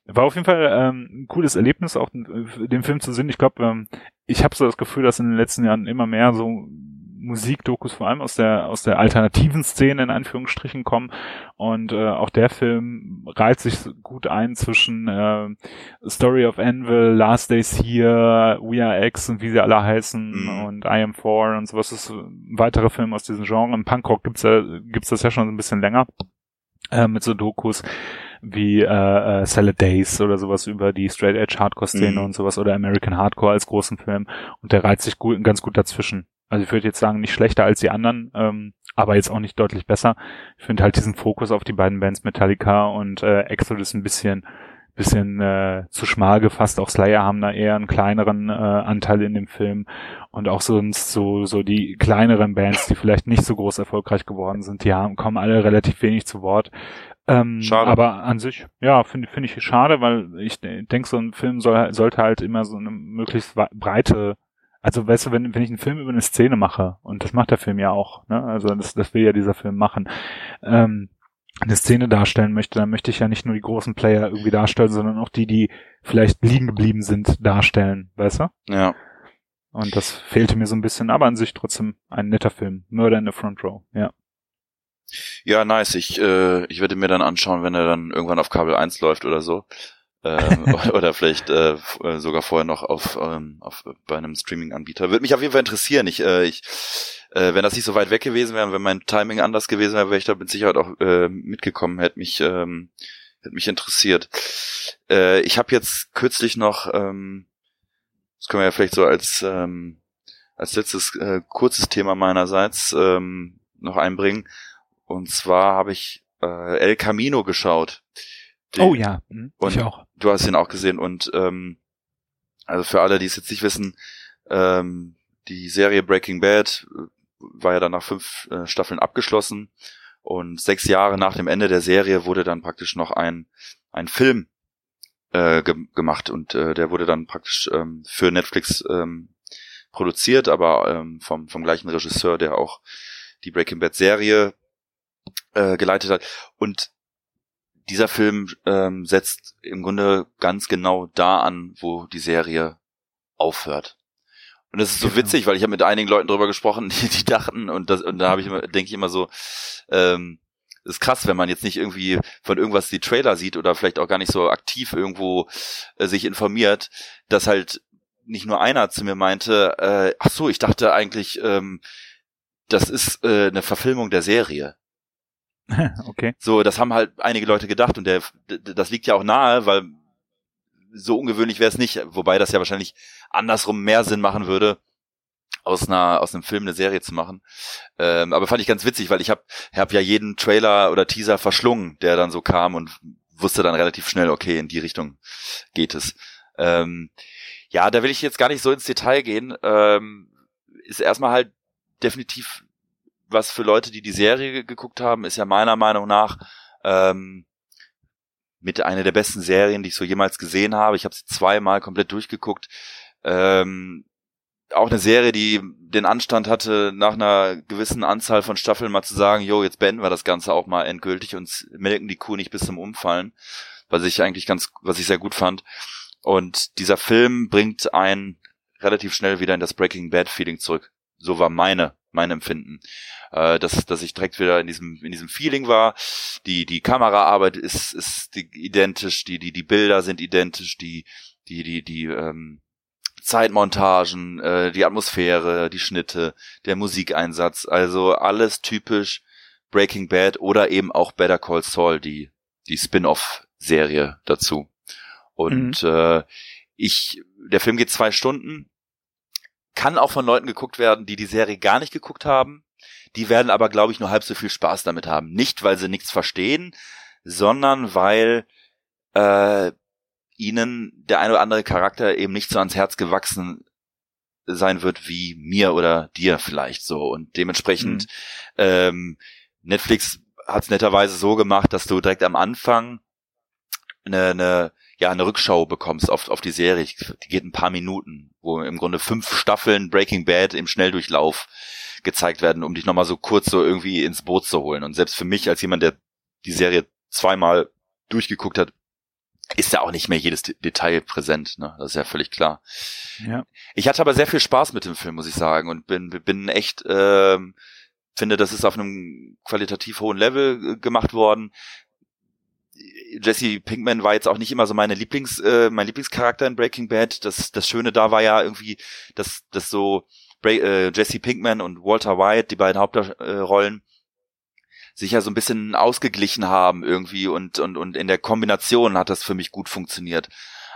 War auf jeden Fall ähm, ein cooles Erlebnis, auch äh, den Film zu sehen. Ich glaube, ähm, ich habe so das Gefühl, dass in den letzten Jahren immer mehr so Musikdokus vor allem aus der aus der alternativen Szene in Anführungsstrichen kommen und äh, auch der Film reiht sich gut ein zwischen äh, Story of Anvil, Last Days Here, We Are X und wie sie alle heißen Mhm. und I Am Four und sowas das ist ein weiterer Film aus diesem Genre. Im Punkrock gibt's ja gibt's das ja schon ein bisschen länger äh, mit so Dokus wie äh, äh, Salad Days oder sowas über die Straight Edge Hardcore Szene Mhm. und sowas oder American Hardcore als großen Film und der reiht sich gut, ganz gut dazwischen. Also ich würde jetzt sagen, nicht schlechter als die anderen, ähm, aber jetzt auch nicht deutlich besser. Ich finde halt diesen Fokus auf die beiden Bands Metallica und äh, Exodus ein bisschen bisschen äh, zu schmal gefasst. Auch Slayer haben da eher einen kleineren äh, Anteil in dem Film und auch sonst so so die kleineren Bands, die vielleicht nicht so groß erfolgreich geworden sind, die haben kommen alle relativ wenig zu Wort. Ähm, Schade. Aber an sich, ja, finde finde ich schade, weil ich denke, so ein Film soll, sollte halt immer so eine möglichst breite also weißt du, wenn, wenn ich einen Film über eine Szene mache, und das macht der Film ja auch, ne? Also das, das will ja dieser Film machen, ähm, eine Szene darstellen möchte, dann möchte ich ja nicht nur die großen Player irgendwie darstellen, sondern auch die, die vielleicht liegen geblieben sind, darstellen, weißt du? Ja. Und das fehlte mir so ein bisschen, aber an sich trotzdem ein netter Film. Murder in the Front Row, ja. Ja, nice. Ich, äh, ich werde mir dann anschauen, wenn er dann irgendwann auf Kabel 1 läuft oder so. Ähm, oder- vielleicht äh, äh, sogar vorher noch auf, ähm, auf bei einem Streaming-Anbieter. Würde mich auf jeden Fall interessieren. Ich, äh, ich, äh, wenn das nicht so weit weg gewesen wäre, wenn mein Timing anders gewesen wäre, wäre ich da mit Sicherheit auch äh, mitgekommen, hätte mich, ähm, hätte mich interessiert. Äh, ich habe jetzt kürzlich noch, ähm, das können wir ja vielleicht so als ähm, als letztes äh, kurzes Thema meinerseits ähm, noch einbringen. Und zwar habe ich äh, El Camino geschaut. Den- oh ja, ich auch. Du hast ihn auch gesehen und ähm, also für alle, die es jetzt nicht wissen, ähm, die Serie Breaking Bad äh, war ja dann nach fünf äh, Staffeln abgeschlossen und sechs Jahre nach dem Ende der Serie wurde dann praktisch noch ein ein Film äh, ge gemacht und äh, der wurde dann praktisch ähm, für Netflix ähm, produziert, aber ähm, vom vom gleichen Regisseur, der auch die Breaking Bad Serie äh, geleitet hat. Und dieser Film ähm, setzt im Grunde ganz genau da an, wo die Serie aufhört. Und das ist so Genau. witzig, weil ich habe mit einigen Leuten drüber gesprochen, die, die dachten, und das, und da habe ich immer, denke ich immer so, ähm, ist krass, wenn man jetzt nicht irgendwie von irgendwas die Trailer sieht oder vielleicht auch gar nicht so aktiv irgendwo äh, sich informiert, dass halt nicht nur einer zu mir meinte, äh, ach so, ich dachte eigentlich, ähm, das ist äh, eine Verfilmung der Serie. okay. So, das haben halt einige Leute gedacht und der, das liegt ja auch nahe, weil so ungewöhnlich wäre es nicht, wobei das ja wahrscheinlich andersrum mehr Sinn machen würde, aus einer aus einem Film eine Serie zu machen. Ähm, aber fand ich ganz witzig, weil ich habe hab ja jeden Trailer oder Teaser verschlungen, der dann so kam und wusste dann relativ schnell, okay, in die Richtung geht es. Ähm, ja, da will ich jetzt gar nicht so ins Detail gehen. Ähm, ist erstmal halt definitiv was für Leute, die die Serie ge- geguckt haben, ist ja meiner Meinung nach ähm, mit einer der besten Serien, die ich so jemals gesehen habe. Ich habe sie zweimal komplett durchgeguckt. Ähm, auch eine Serie, die den Anstand hatte, nach einer gewissen Anzahl von Staffeln mal zu sagen, jo, jetzt beenden wir das Ganze auch mal endgültig und melken die Kuh nicht bis zum Umfallen, was ich eigentlich ganz, was ich sehr gut fand. Und dieser Film bringt einen relativ schnell wieder in das Breaking Bad Feeling zurück. So war meine, mein Empfinden. Äh, dass, dass ich direkt wieder in diesem, in diesem Feeling war. Die, die Kameraarbeit ist, ist die, identisch, die, die, die Bilder sind identisch, die, die, die, die, ähm, Zeitmontagen, äh, die Atmosphäre, die Schnitte, der Musikeinsatz, also alles typisch Breaking Bad oder eben auch Better Call Saul, die, die Spin-off-Serie dazu. Und äh, ich, der Film geht zwei Stunden, kann auch von Leuten geguckt werden, die die Serie gar nicht geguckt haben. Die werden aber, glaube ich, nur halb so viel Spaß damit haben. Nicht, weil sie nichts verstehen, sondern weil äh, ihnen der ein oder andere Charakter eben nicht so ans Herz gewachsen sein wird wie mir oder dir vielleicht so. Und dementsprechend ähm, Netflix hat es netterweise so gemacht, dass du direkt am Anfang eine, eine ja eine Rückschau bekommst auf, auf die Serie. Die geht ein paar Minuten, wo im Grunde fünf Staffeln Breaking Bad im Schnelldurchlauf gezeigt werden, um dich nochmal so kurz so irgendwie ins Boot zu holen. Und selbst für mich als jemand, der die Serie zweimal durchgeguckt hat, ist ja auch nicht mehr jedes De- Detail präsent. Ne? Das ist ja völlig klar. Ja. Ich hatte aber sehr viel Spaß mit dem Film, muss ich sagen, und bin, bin echt, ähm, finde, das ist auf einem qualitativ hohen Level äh, gemacht worden. Jesse Pinkman war jetzt auch nicht immer so meine Lieblings, äh, mein Lieblingscharakter in Breaking Bad. Das, das Schöne da war ja irgendwie, dass, dass so Bra äh, Jesse Pinkman und Walter White, die beiden Hauptrollen, sich ja so ein bisschen ausgeglichen haben irgendwie und, und, und in der Kombination hat das für mich gut funktioniert.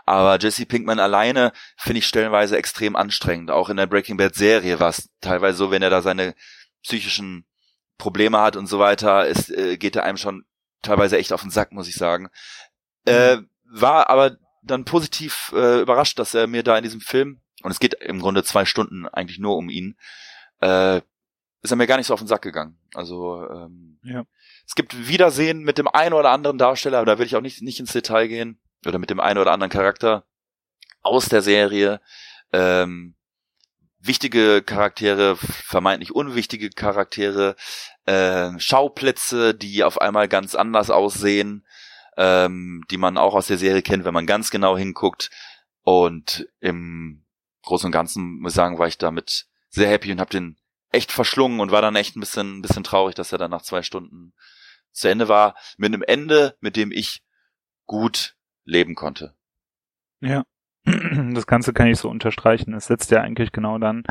Aber Jesse Pinkman alleine finde ich stellenweise extrem anstrengend. Auch in der Breaking Bad Serie war es teilweise so, wenn er da seine psychischen Probleme hat und so weiter, ist, äh, geht er einem schon teilweise echt auf den Sack, muss ich sagen. Äh, war aber dann positiv äh, überrascht, dass er mir da in diesem Film, und es geht im Grunde zwei Stunden eigentlich nur um ihn, äh, ist er mir gar nicht so auf den Sack gegangen. Also ähm, Ja. es gibt Wiedersehen mit dem einen oder anderen Darsteller, aber da will ich auch nicht, nicht ins Detail gehen, oder mit dem einen oder anderen Charakter aus der Serie. Ähm, wichtige Charaktere, vermeintlich unwichtige Charaktere, äh, Schauplätze, die auf einmal ganz anders aussehen, ähm, die man auch aus der Serie kennt, wenn man ganz genau hinguckt. Und im Großen und Ganzen muss ich sagen, war ich damit sehr happy und habe den echt verschlungen und war dann echt ein bisschen, ein bisschen traurig, dass er dann nach zwei Stunden zu Ende war. Mit einem Ende, mit dem ich gut leben konnte. Ja. Das Ganze kann ich so unterstreichen. Es setzt ja eigentlich genau dann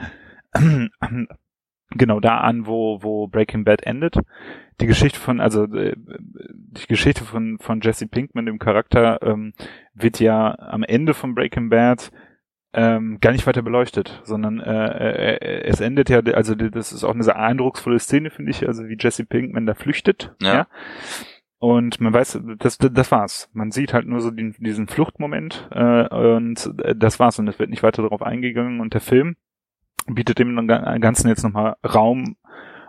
genau da an, wo, wo Breaking Bad endet. Die Geschichte von, also äh, die Geschichte von, von Jesse Pinkman, dem Charakter, ähm, wird ja am Ende von Breaking Bad ähm, gar nicht weiter beleuchtet, sondern äh, äh, es endet ja, also das ist auch eine sehr eindrucksvolle Szene, finde ich, also wie Jesse Pinkman da flüchtet. Ja. ja? Und man weiß, das, das war's. Man sieht halt nur so den, diesen Fluchtmoment äh, und das war's. Und es wird nicht weiter darauf eingegangen. Und der Film bietet dem Ganzen jetzt nochmal Raum,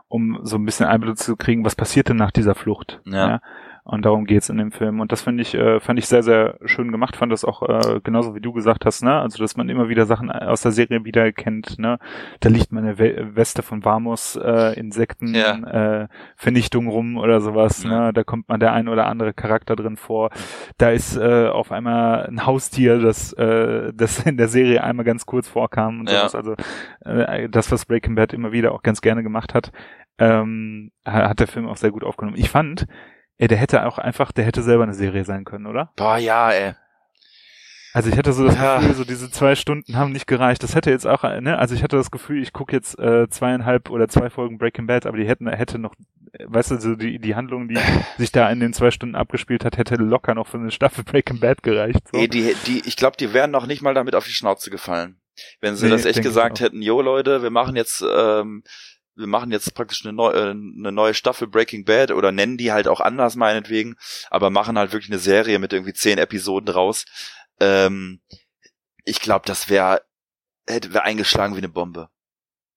um so ein bisschen Einblick zu kriegen, was passiert denn nach dieser Flucht. Ja. Und darum geht's in dem Film. Und das finde ich, äh, fand ich sehr, sehr schön gemacht. Fand das auch äh, genauso wie du gesagt hast, ne? Also dass man immer wieder Sachen aus der Serie wiedererkennt, ne? Da liegt meine We Weste von Vamos, äh, Insekten, Ja. äh, Vernichtung rum oder sowas, Ja. ne? Da kommt man der ein oder andere Charakter drin vor. Da ist äh, auf einmal ein Haustier, das, äh, das in der Serie einmal ganz kurz vorkam und Ja. sowas. Also äh, das, was Breaking Bad immer wieder auch ganz gerne gemacht hat, ähm, ha- hat der Film auch sehr gut aufgenommen. Ich fand, ey, der hätte auch einfach, der hätte selber eine Serie sein können, oder? Boah, ja, ey. Also ich hatte so das Ja. Gefühl, so diese zwei Stunden haben nicht gereicht. Das hätte jetzt auch, ne, also ich hatte das Gefühl, ich gucke jetzt äh, zweieinhalb oder zwei Folgen Breaking Bad, aber die hätten, hätte noch, weißt du, so die, die Handlung, die sich da in den zwei Stunden abgespielt hat, hätte locker noch für eine Staffel Breaking Bad gereicht. So. Ey, die, die, ich glaube, die wären noch nicht mal damit auf die Schnauze gefallen. Wenn sie Nee, das echt gesagt hätten, jo Leute, wir machen jetzt, ähm, wir machen jetzt praktisch eine neue, äh, eine neue Staffel Breaking Bad oder nennen die halt auch anders meinetwegen, aber machen halt wirklich eine Serie mit irgendwie zehn Episoden draus. Ähm, ich glaube, das wäre hätte wär eingeschlagen wie eine Bombe.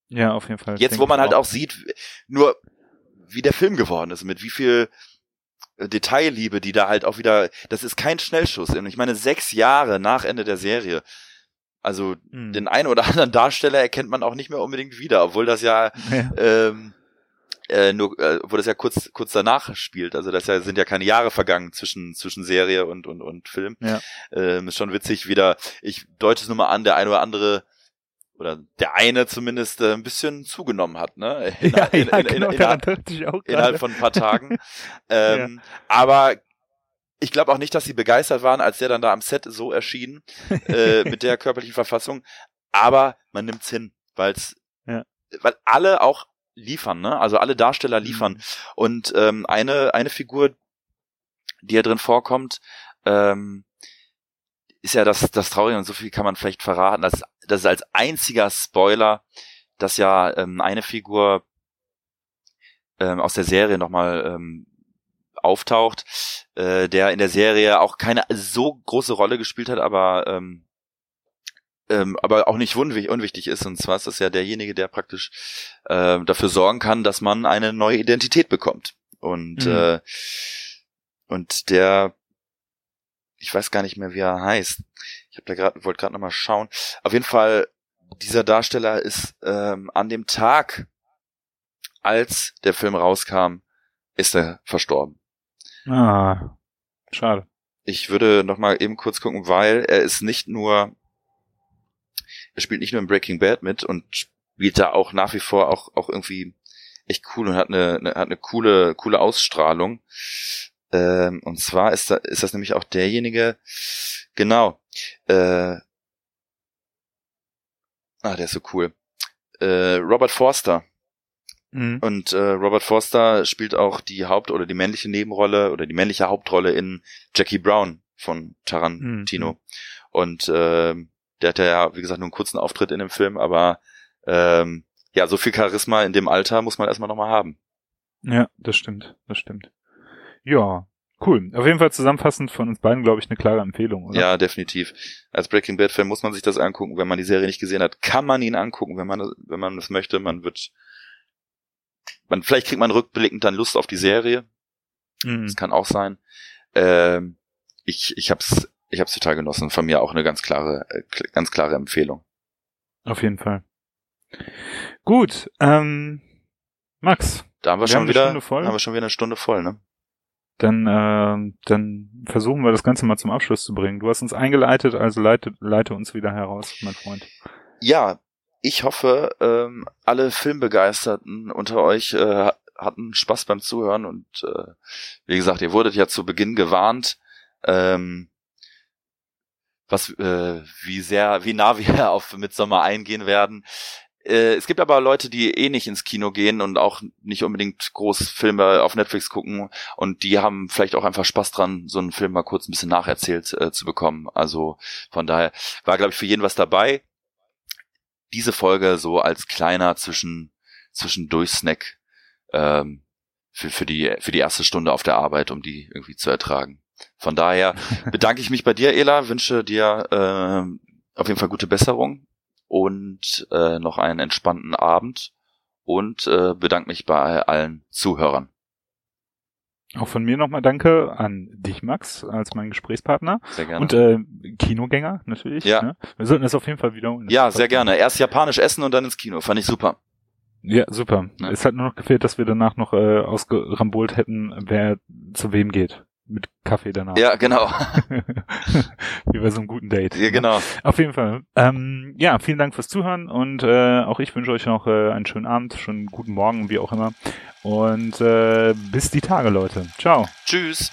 Ja, auf jeden Fall. Jetzt, wo man halt auch sieht, nur wie der Film geworden ist, mit wie viel äh, Detailliebe, die da halt auch wieder, das ist kein Schnellschuss. Und ich meine, sechs Jahre nach Ende der Serie. Also Mhm. den einen oder anderen Darsteller erkennt man auch nicht mehr unbedingt wieder, obwohl das ja Ja. ähm, äh, nur, äh, wo das ja kurz kurz danach spielt. Also das ja, sind ja keine Jahre vergangen zwischen zwischen Serie und und und Film. Ja. Ähm, ist schon witzig wieder. Ich deute es nur mal an, der eine oder andere oder der eine zumindest äh, ein bisschen zugenommen hat, ne? In, ja, in, ja, in, in, genau, in, innerhalb gerade. von ein paar Tagen. ähm, Aber ich glaube auch nicht, dass sie begeistert waren, als der dann da am Set so erschien äh, mit der körperlichen Verfassung. Aber man nimmt's hin, weil's, Ja. weil alle auch liefern, ne? Also alle Darsteller liefern. Mhm. Und ähm, eine eine Figur, die ja drin vorkommt, ähm, ist ja das das Traurige und so viel kann man vielleicht verraten. Das, das ist als einziger Spoiler, dass ja ähm, eine Figur ähm, aus der Serie nochmal ähm, auftaucht, äh, der in der Serie auch keine so große Rolle gespielt hat, aber ähm, ähm, aber auch nicht unwichtig, unwichtig ist. Und zwar ist das ja derjenige, der praktisch äh, dafür sorgen kann, dass man eine neue Identität bekommt. Und Mhm. äh, und der, ich weiß gar nicht mehr, wie er heißt. Ich habe da gerade, wollte gerade noch mal schauen. Auf jeden Fall, dieser Darsteller ist ähm, an dem Tag, als der Film rauskam, ist er verstorben. Ah, schade. Ich würde noch mal eben kurz gucken, weil er ist nicht nur, er spielt nicht nur in Breaking Bad mit und spielt da auch nach wie vor auch auch irgendwie echt cool und hat eine, eine hat eine coole coole Ausstrahlung. Ähm, und zwar ist da, ist das nämlich auch derjenige, genau. Äh, ah, der ist so cool. Äh, Robert Forster. Mhm. Und äh, Robert Forster spielt auch die Haupt- oder die männliche Nebenrolle oder die männliche Hauptrolle in Jackie Brown von Tarantino. Mhm. Und ähm, der hatte ja, wie gesagt, nur einen kurzen Auftritt in dem Film, aber ähm, ja, so viel Charisma in dem Alter muss man erstmal nochmal haben. Ja, das stimmt, das stimmt. Ja, cool. Auf jeden Fall zusammenfassend von uns beiden, glaube ich, eine klare Empfehlung, oder? Ja, definitiv. Als Breaking Bad Fan muss man sich das angucken. Wenn man die Serie nicht gesehen hat, kann man ihn angucken, wenn man wenn man das möchte. Man wird, man vielleicht kriegt man rückblickend dann Lust auf die Serie. Mhm. Das kann auch sein. Ähm, ich ich hab's ich hab's total genossen. Von mir auch eine ganz klare äh, ganz klare Empfehlung. Auf jeden Fall. Gut, ähm, Max, Da haben wir, Wir schon haben wieder haben wir schon wieder eine Stunde voll, ne? dann, ähm, dann versuchen wir das Ganze mal zum Abschluss zu bringen. Du hast uns eingeleitet, also leite, leite uns wieder heraus, mein Freund. Ja, ich hoffe, ähm, alle Filmbegeisterten unter euch äh, hatten Spaß beim Zuhören und äh, wie gesagt, ihr wurdet ja zu Beginn gewarnt, ähm, was äh, wie sehr, wie nah wir auf Midsommer eingehen werden. Äh, es gibt aber Leute, die eh nicht ins Kino gehen und auch nicht unbedingt groß Filme auf Netflix gucken und die haben vielleicht auch einfach Spaß dran, so einen Film mal kurz ein bisschen nacherzählt äh, zu bekommen. Also von daher war, glaube ich, für jeden was dabei diese Folge so als kleiner zwischen zwischendurch-Snack ähm, für, für, die, für die erste Stunde auf der Arbeit, um die irgendwie zu ertragen. Von daher bedanke ich mich bei dir, Ela, wünsche dir ähm, auf jeden Fall gute Besserung und äh, noch einen entspannten Abend und äh, bedanke mich bei allen Zuhörern. Auch von mir nochmal Danke an dich, Max, als mein Gesprächspartner. Sehr gerne. Und äh, Kinogänger natürlich. Ja. Ne? Wir sollten das auf jeden Fall wiederholen. Ja, sehr gerne. Erst japanisch essen und dann ins Kino. Fand ich super. Ja, super. Ne? Es hat nur noch gefehlt, dass wir danach noch äh, ausgerambolt hätten, wer zu wem geht. Mit Kaffee danach. Ja, genau. Wie bei so einem guten Date. Ja, genau. Auf jeden Fall. Ähm, ja, vielen Dank fürs Zuhören und äh, auch ich wünsche euch noch äh, einen schönen Abend, schon einen guten Morgen, wie auch immer. Und äh, bis die Tage, Leute. Ciao. Tschüss.